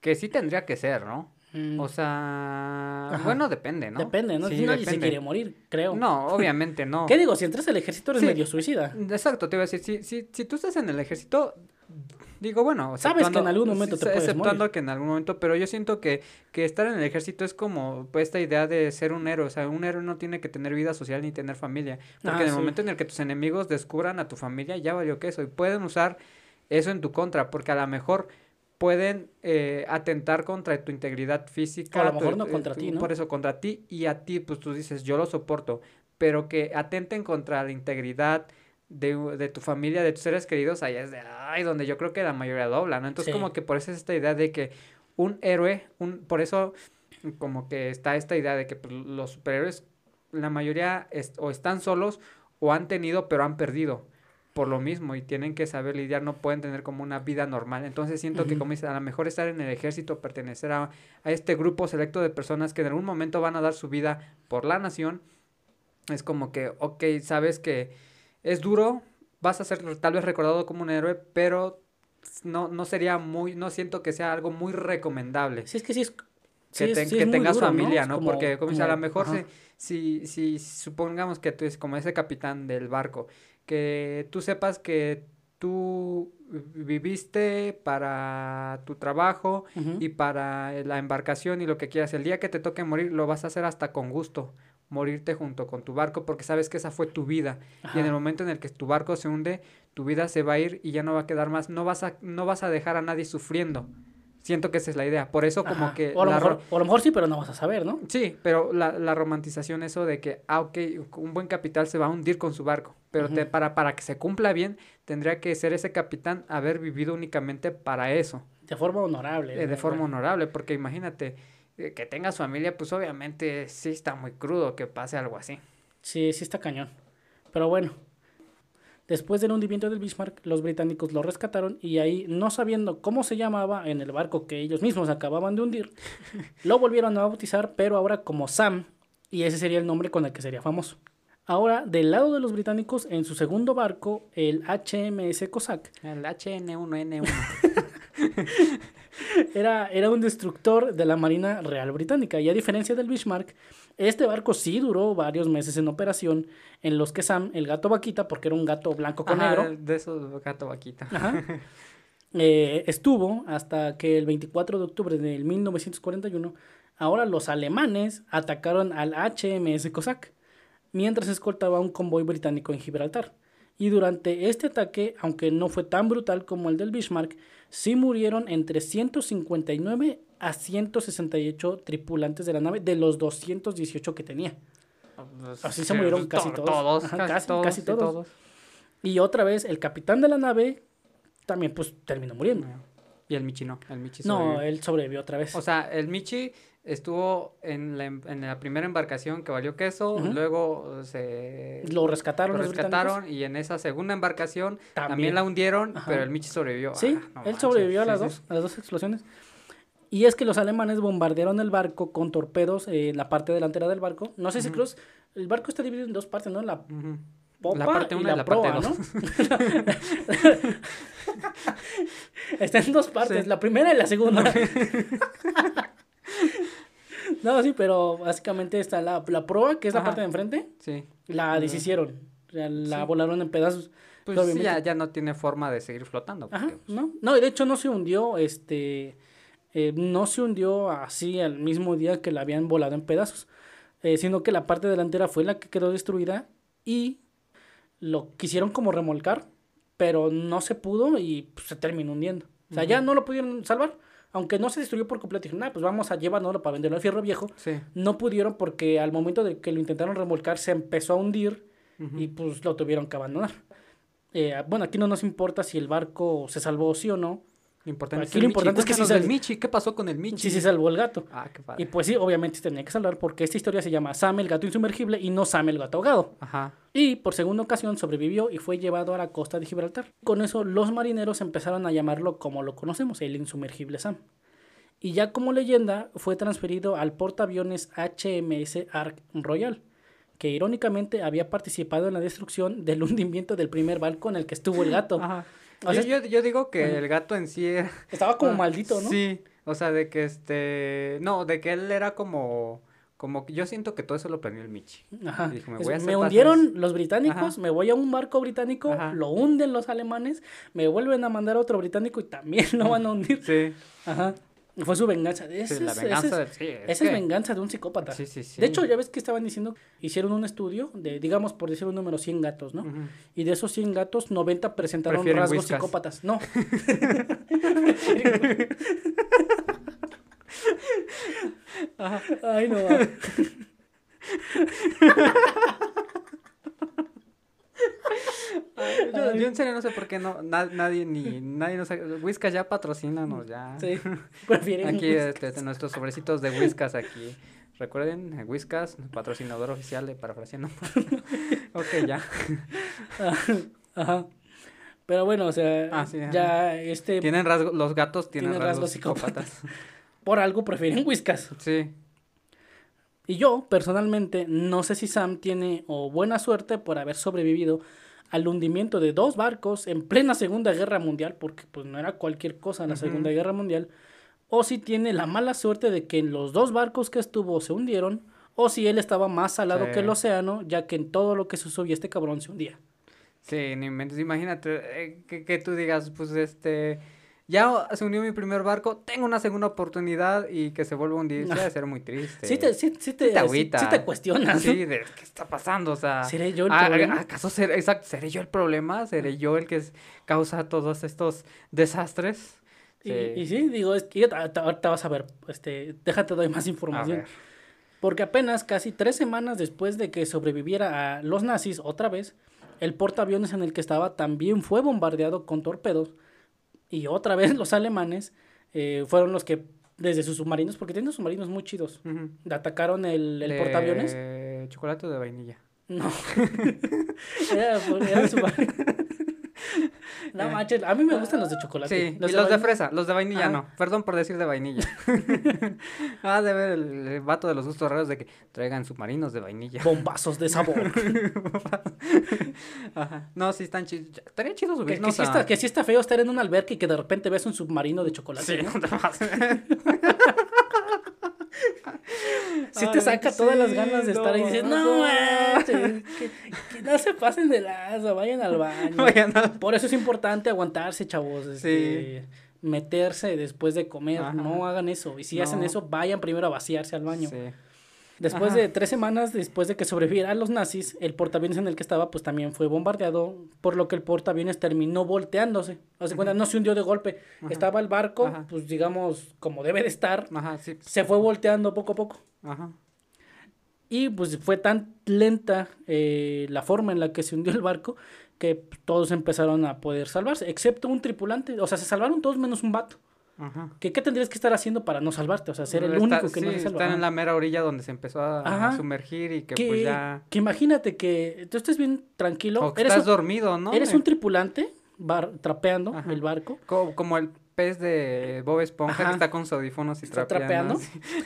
que sí tendría que ser, ¿no? Mm, O sea, Ajá. bueno, depende, ¿no? Depende, ¿no? Sí, Nadie se quiere morir, creo. No, obviamente no. <laughs> ¿Qué digo? Si entras al ejército eres Sí. medio suicida. Exacto, te iba a decir, si, si, si tú estás en el ejército, digo, bueno, Sabes que en algún momento te puedes Exceptuando morir. que en algún momento, pero yo siento que, que estar en el ejército es como pues, esta idea de ser un héroe, o sea, un héroe no tiene que tener vida social ni tener familia, porque Ah, en el sí. momento en el que tus enemigos descubran a tu familia, ya valió que eso, y pueden usar eso en tu contra, porque a lo mejor pueden eh, atentar contra tu integridad física. O a lo tu- mejor no eh, contra ti, ¿no? Por eso, contra ti y a ti, pues tú dices, yo lo soporto, pero que atenten contra la integridad de, de tu familia, de tus seres queridos, allá es de, ay, donde yo creo que la mayoría dobla, ¿no? Entonces Sí. como que por eso es esta idea de que un héroe, un, por eso como que está esta idea de que pues, los superhéroes, la mayoría es- o están solos o han tenido pero han perdido por lo mismo y tienen que saber lidiar, no pueden tener como una vida normal. Entonces siento que como dices, a lo mejor estar en el ejército, pertenecer a, a este grupo selecto de personas que en algún momento van a dar su vida por la nación, es como que, ok, sabes que es duro, vas a ser tal vez recordado como un héroe, pero no, no sería muy, no siento que sea algo muy recomendable Sí, es que sí es. que, te- sí tengas duro, familia, ¿no? como- Porque como dice, a como- lo mejor si, si, si supongamos que tú eres como ese capitán del barco, que tú sepas que tú viviste para tu trabajo y para la embarcación y lo que quieras, el día que te toque morir lo vas a hacer hasta con gusto, morirte junto con tu barco porque sabes que esa fue tu vida. Y en el momento en el que tu barco se hunde, tu vida se va a ir y ya no va a quedar más, no vas a, no vas a dejar a nadie sufriendo. Siento que esa es la idea. Por eso como que O a, lo mejor, o a lo mejor sí, pero no vas a saber, ¿no? Sí, pero la, la romantización eso de que, ah, ok, un buen capitán se va a hundir con su barco, pero te- para, para que se cumpla bien, tendría que ser ese capitán haber vivido únicamente para eso, De forma honorable. eh, de forma honorable, porque imagínate, eh, que tengas familia, pues obviamente sí está muy crudo que pase algo así. Sí, sí está cañón. Pero bueno. Después del hundimiento del Bismarck, los británicos lo rescataron y ahí, no sabiendo cómo se llamaba en el barco que ellos mismos acababan de hundir, <laughs> lo volvieron a bautizar, pero ahora como Sam, y ese sería el nombre con el que sería famoso. Ahora, del lado de los británicos, en su segundo barco, el HMS Cossack, El HN1N1. <laughs> Era, era un destructor de la Marina Real Británica y a diferencia del Bismarck, este barco sí duró varios meses en operación en los que Sam, el gato vaquita, porque era un gato blanco con Ajá, negro, De esos gato vaquita. Ajá. <laughs> Eh, estuvo hasta que el 24 de octubre de 1941, ahora los alemanes atacaron al HMS Cossack, mientras escoltaba un convoy británico en Gibraltar. Y durante este ataque, aunque no fue tan brutal como el del Bismarck, sí murieron entre 159 a 168 tripulantes de la nave de los 218 que tenía. Así se murieron casi To- todos. Ajá, casi, casi- todos, casi. Y otra vez, el capitán de la nave también pues terminó muriendo. Y el Michi no, el Michi No, sobrevivió. él sobrevivió otra vez. O sea, el Michi estuvo en la, em- en la primera embarcación que valió queso, luego se lo rescataron lo rescataron y en esa segunda embarcación también, También. la hundieron, Ajá. pero el Michi sobrevivió. Sí, Ah, no él manches, sobrevivió a las sí. dos, a las dos explosiones. Y es que los alemanes bombardearon el barco con torpedos eh, en la parte delantera del barco. No sé si creo, el barco está dividido en dos partes, ¿no? La popa La parte y una la, y la proa, parte ¿no? <laughs> está en dos partes, Sí. la primera y la segunda. <laughs> no, sí, pero básicamente está la, la proa, que es la Ajá. parte de enfrente, Sí. la deshicieron. O sea, la Sí. volaron en pedazos. Pues sí, ya, ya no tiene forma de seguir flotando. Ajá, pues, no, no, y de hecho no se hundió, este, eh, no se hundió así al mismo día que la habían volado en pedazos, eh, sino que la parte delantera fue la que quedó destruida y lo quisieron como remolcar, pero no se pudo y pues, se terminó hundiendo. O sea, ya no lo pudieron salvar, aunque no se destruyó por completo. Dijeron, "Nah, pues vamos a llevárnoslo para venderlo al fierro viejo. Sí. No pudieron porque al momento de que lo intentaron remolcar se empezó a hundir y pues lo tuvieron que abandonar. Eh, bueno, aquí no nos importa si el barco se salvó sí o no, Lo importante Aquí es el lo Michi. importante es que sí sal- Michi. ¿Qué pasó con el Michi? si se salvó el gato. Ah, qué padre. Y pues sí, obviamente tenía que salvar porque esta historia se llama Sam el gato insumergible y no Sam el gato ahogado. Ajá. Y por segunda ocasión sobrevivió y fue llevado a la costa de Gibraltar. Con eso los marineros empezaron a llamarlo como lo conocemos, el insumergible Sam. Y ya como leyenda fue transferido al portaaviones HMS Ark Royal, que irónicamente había participado en la destrucción del hundimiento del primer barco en el que estuvo el gato. Ajá. O yo, sea, yo, yo digo que el gato en sí era... <laughs> Estaba como Ah, maldito, ¿no? Sí, o sea, de que este... No, de que él era como... Como que yo siento que todo eso lo planeó el Michi. Ajá. Dijo, me voy a me hacer pasar hundieron los británicos, Ajá. me voy a un barco británico, Ajá. lo hunden los alemanes, me vuelven a mandar a otro británico y también <laughs> lo van a hundir. Sí, Ajá. Fue su venganza. Ese sí, la venganza ese es, Sí, es esa es venganza de un psicópata. Sí, sí, sí. De hecho, ya ves que estaban diciendo, hicieron un estudio de, digamos, por decir un número, 100 gatos, ¿no? Y de esos 100 gatos, 90 presentaron Prefieren rasgos whiskas. psicópatas. No. <laughs> Ay, no. <laughs> Yo, yo en serio no sé por qué no, na- nadie ni nadie nos Whiskas ya patrocínanos ya. Sí. Prefieren Aquí este, de nuestros sobrecitos de Whiskas aquí. Recuerden, eh, Whiskas, patrocinador oficial de Parafraseando. <laughs> ok, ya. Ajá. Pero bueno, o sea, Ah, sí, ya este Tienen rasgos, los gatos tienen, Tienen rasgos rasgos psicópatas. <laughs> por algo prefieren whiskas. Sí. Y yo, personalmente, no sé si Sam tiene o buena suerte por haber sobrevivido al hundimiento de dos barcos en plena Segunda Guerra Mundial, porque pues no era cualquier cosa en la. Segunda Guerra Mundial, o si tiene la mala suerte de que en los dos barcos que estuvo se hundieron, o si él estaba más salado Sí. que el océano, ya que en todo lo que se subía este cabrón se hundía. Sí, ni inventes. Imagínate eh, que, que tú digas, pues este. Ya se unió mi primer barco, tengo una segunda oportunidad y que se vuelva a hundir. Sí, ha de ser muy triste. Sí te, sí, sí te, te sí- agüita. sí te cuestionas. Sí, de qué está pasando, o sea. ¿Seré yo el ¿a- a- problema? ¿Acaso seré, exacto, seré yo el problema? ¿Seré yo el que causa todos estos desastres? Y, y sí, digo, es que ahorita vas a ver, este, déjate doy más información. Porque apenas casi tres semanas después de que sobreviviera a los nazis otra vez, el portaaviones en el que estaba también fue bombardeado con torpedos. Y otra vez <laughs> los alemanes eh, fueron los que, desde sus submarinos, porque tienen submarinos muy chidos, atacaron el, el portaaviones. Chocolate o de vainilla. No. <laughs> <laughs> era, era submarino. No manches, a mí me gustan los de chocolate. Sí, y de los de fresa, los de vainilla no. Perdón por decir de vainilla. <laughs> ah, de ver el, el vato de los gustos raros de que traigan submarinos de vainilla. Bombazos de sabor. <laughs> Ajá. No, sí están chidos. Estaría chido que, subirnos que, sí a- está, que sí está feo estar en un alberca y que de repente ves un submarino de chocolate. Sí, ¿no? <laughs> te. <laughs> Sí te saca todas las ganas de no, estar ahí y dices, no, no. manches, que, que no se pasen de lazo, vayan al baño. <laughs> Vayan al- Por eso es importante aguantarse, chavos. este, Meterse después de comer, Ajá. no hagan eso. Y si hacen eso, vayan primero a vaciarse al baño. Sí. Después Ajá. de tres semanas, después de que sobrevivieran los nazis, el portaaviones en el que estaba, pues también fue bombardeado, por lo que el portaaviones terminó volteándose. Hace cuenta, no se hundió de golpe. Estaba el barco, Ajá. pues digamos, como debe de estar, sí. se fue volteando poco a poco. Ajá. Y pues fue tan lenta eh, la forma en la que se hundió el barco que todos empezaron a poder salvarse, excepto un tripulante. O sea, se salvaron todos menos un vato. Ajá. ¿Qué, qué tendrías que estar haciendo para no salvarte? O sea, ser el Está- único que no sí, se salva. Están en la mera orilla donde se empezó a, sumergir y que, que, pues ya... que imagínate que tú estés bien tranquilo. O que eres estás un, dormido, ¿no? eres Eh, un tripulante bar- trapeando Ajá. el barco. co- Como, el pez de Bob Esponja Ajá. que está con sus audífonos y Está trapeando.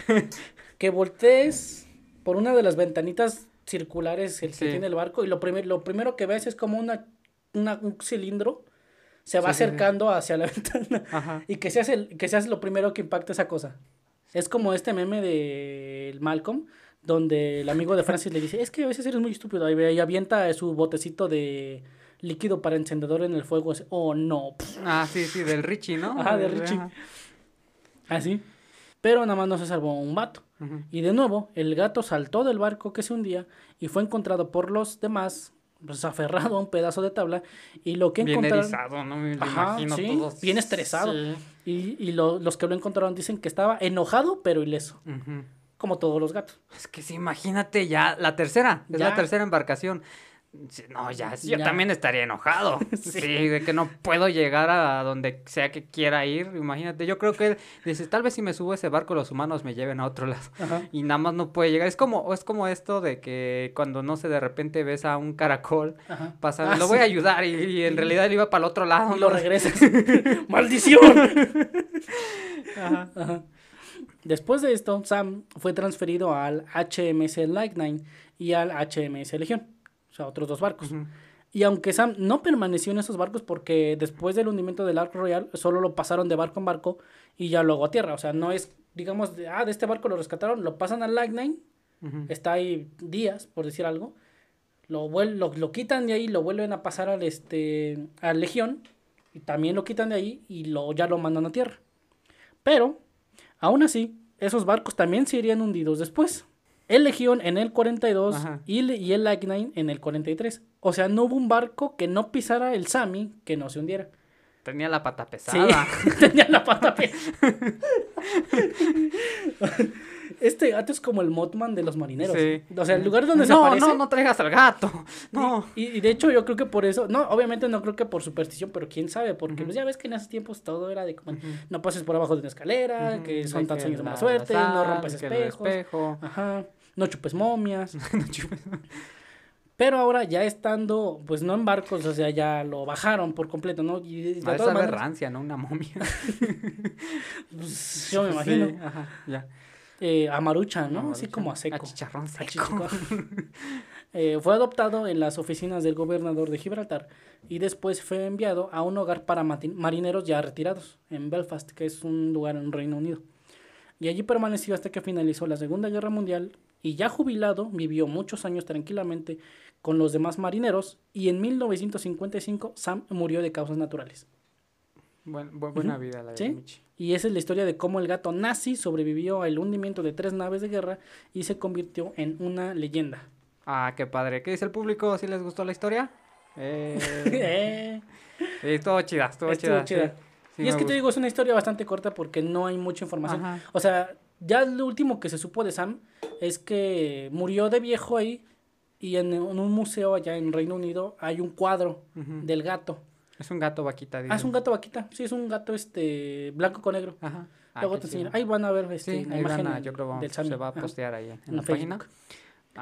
trapeando. <laughs> Que voltees por una de las ventanitas circulares el que tiene el barco y lo, primer, lo primero que ves es como una, una- un cilindro se va Sí, sí, sí. acercando hacia la <laughs> ventana Ajá. y que seas, el, que seas lo primero que impacta esa cosa. Es como este meme de Malcolm, donde el amigo de Francis le dice, es que a veces eres muy estúpido, y, avienta su botecito de líquido para encendedor en el fuego, oh no, Ah, sí, sí, del Richie, ¿no? Ajá, de Del- Richie. ajá. así. Pero nada más no se salvó un vato. Y de nuevo, el gato saltó del barco que se hundía y fue encontrado por los demás, pues aferrado a un pedazo de tabla, y lo que Bien encontraron... erizado, ¿no? Me Ajá, imagino sí, todo. bien estresado. Sí. Y, y lo- los que lo encontraron dicen que estaba enojado pero ileso, como todos los gatos. Es que sí, imagínate ya, la tercera, es Ya. la tercera embarcación. No, ya, yo Ya. también estaría enojado. <laughs> Sí. sí. de que no puedo llegar a donde sea que quiera ir. Imagínate, yo creo que él dice, tal vez si me subo a ese barco los humanos me lleven a otro lado. Ajá. Y nada más no puede llegar. Es como, es como esto de que cuando no sé, de repente ves a un caracol pasando, Ah, lo sí. voy a ayudar y, y en realidad él iba para el otro lado. Y lo ¿no? regresas. <laughs> <laughs> ¡Maldición! Ajá. Ajá. Después de esto, Sam fue transferido al HMS Lightning y al HMS Legión, o sea, otros dos barcos. Y aunque Sam no permaneció en esos barcos porque después del hundimiento del Ark Royal solo lo pasaron de barco en barco y ya luego a tierra, o sea, no es, digamos, de, ah, de este barco lo rescataron, lo pasan al Lightning, está ahí días, por decir algo, lo, lo, lo quitan de ahí, lo vuelven a pasar al, este, al Legión, y también lo quitan de ahí y lo, ya lo mandan a tierra. Pero, aún así, esos barcos también se irían hundidos después. El Legión en el 42 Ajá. y, le- y el Lightning en el 43. O sea, no hubo un barco que no pisara el Sami que no se hundiera. Tenía la pata Sí, pesada. <laughs> tenía la pata pe- <laughs> Este gato es como el Mothman de los marineros. Sí. O sea, el lugar donde se no, aparece. no, no traigas al gato. No. Y, y de hecho yo creo que por eso, no, obviamente no creo que por superstición, pero quién sabe, porque pues ya ves que en esos tiempos todo era de como, no pases por abajo de una escalera, Ujú, que son tantos años de mala la- suerte, la no sal, rompes que el espejos, espejo. ajá, no chupes momias. <laughs> No chupes. Pero ahora ya estando, pues no en barcos, o sea, ya lo bajaron por completo, ¿no? Y de, Ha de todas maneras, rancia, ¿no? Una momia. <laughs> pues, <laughs> yo me imagino, Sí, ajá, ya. eh, a marucha, ¿no? Así como a seco. A chicharrón A seco. Eh, fue adoptado en las oficinas del gobernador de Gibraltar y después fue enviado a un hogar para marineros ya retirados en Belfast, que es un lugar en Reino Unido. Y allí permaneció hasta que finalizó la Segunda Guerra Mundial y ya jubilado vivió muchos años tranquilamente con los demás marineros y en 1955 Sam murió de causas naturales. Buen- bu- buena vida la de Sí. Michi. Y esa es la historia de cómo el gato nazi sobrevivió al hundimiento de tres naves de guerra y se convirtió en una leyenda. Ah, qué padre. ¿Qué dice el público? ¿Si les gustó la historia? <laughs> Eh, Eh, sí, estuvo chida, estuvo, Estuvo chida. chida. sí. Sí y es que te digo, es una historia bastante corta porque no hay mucha información. Ajá. O sea, ya lo último que se supo de Sam es que murió de viejo ahí y en, en un museo allá en Reino Unido hay un cuadro del gato. Es un gato vaquita, Ah, es un gato vaquita. Sí, es un gato este blanco con negro. Ajá. Ah, Luego te. Ahí van a ver este, Sí, la imagen a- yo creo del que Sammy. se va a Ajá. postear ahí en, en En la página.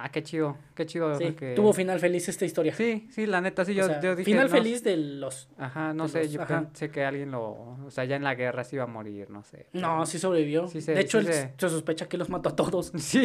Ah, qué chido, qué chido. Sí, tuvo final feliz esta historia. Sí, sí, la neta, sí, yo, O sea, yo dije. final no, feliz de los... Ajá, no sé, los- yo ajá. pensé que alguien lo. O sea, ya en la guerra se iba a morir, no sé. No, sí sobrevivió. Sí se- de hecho, sí él se- se sospecha que los mató a todos. <laughs> Sí.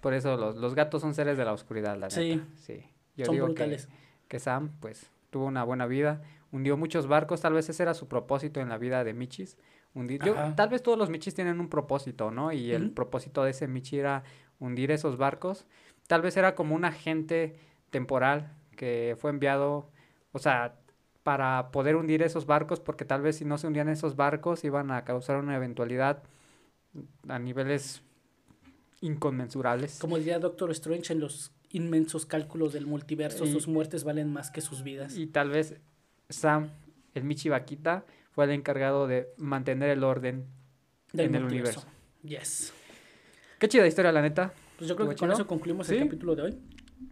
Por eso los, los gatos son seres de la oscuridad, la neta. Sí. Sí. Yo Son digo que- brutales. Que, Sam, pues, tuvo una buena vida. Hundió muchos barcos. Tal vez ese era su propósito en la vida de Michis. Hundir. Yo, tal vez todos los Michis tienen un propósito, ¿no? Y el propósito de ese Michi era hundir esos barcos. Tal vez era como un agente temporal que fue enviado, o sea, para poder hundir esos barcos, porque tal vez si no se hundían esos barcos iban a causar una eventualidad a niveles inconmensurables. Como diría Doctor Strange en los inmensos cálculos del multiverso, Y- sus muertes valen más que sus vidas. Y tal vez Sam, el Michi Vaquita, fue el encargado de mantener el orden del en el multiverso. universo. Yes. Qué chida historia, la neta. Pues yo creo que ¿Estuvo con eso concluimos Sí. el capítulo de hoy.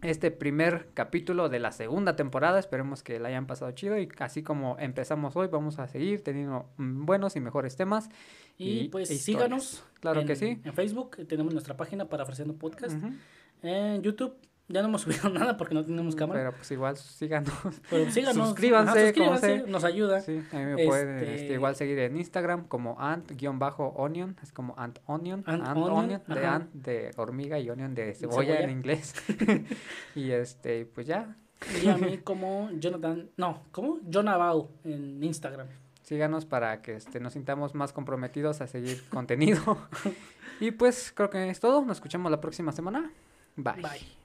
Este primer capítulo de la segunda temporada, esperemos que la hayan pasado chido y así como empezamos hoy, vamos a seguir teniendo mm, buenos y mejores temas. Y, Y pues síganos. Claro en, que sí. En Facebook tenemos nuestra página para Parafraseando Podcast. En YouTube ya no hemos subido <laughs> nada porque no tenemos cámara. Pero pues igual síganos. Pero, síganos. <laughs> suscríbanse, Ajá, como suscríbanse, se- nos ayuda. Sí, a mí me pueden Este- este, igual seguir en Instagram como ant-onion, es como ant-onion, Ant ant-onion, Onion, de ajá. ant de hormiga y onion de cebolla, cebolla. en inglés. <laughs> y este, pues ya, Y a mí como Jonathan, no, ¿cómo? John Abao en Instagram. síganos para que este, nos sintamos más comprometidos a seguir contenido. y pues creo que es todo, nos escuchamos la próxima semana. Bye. Bye.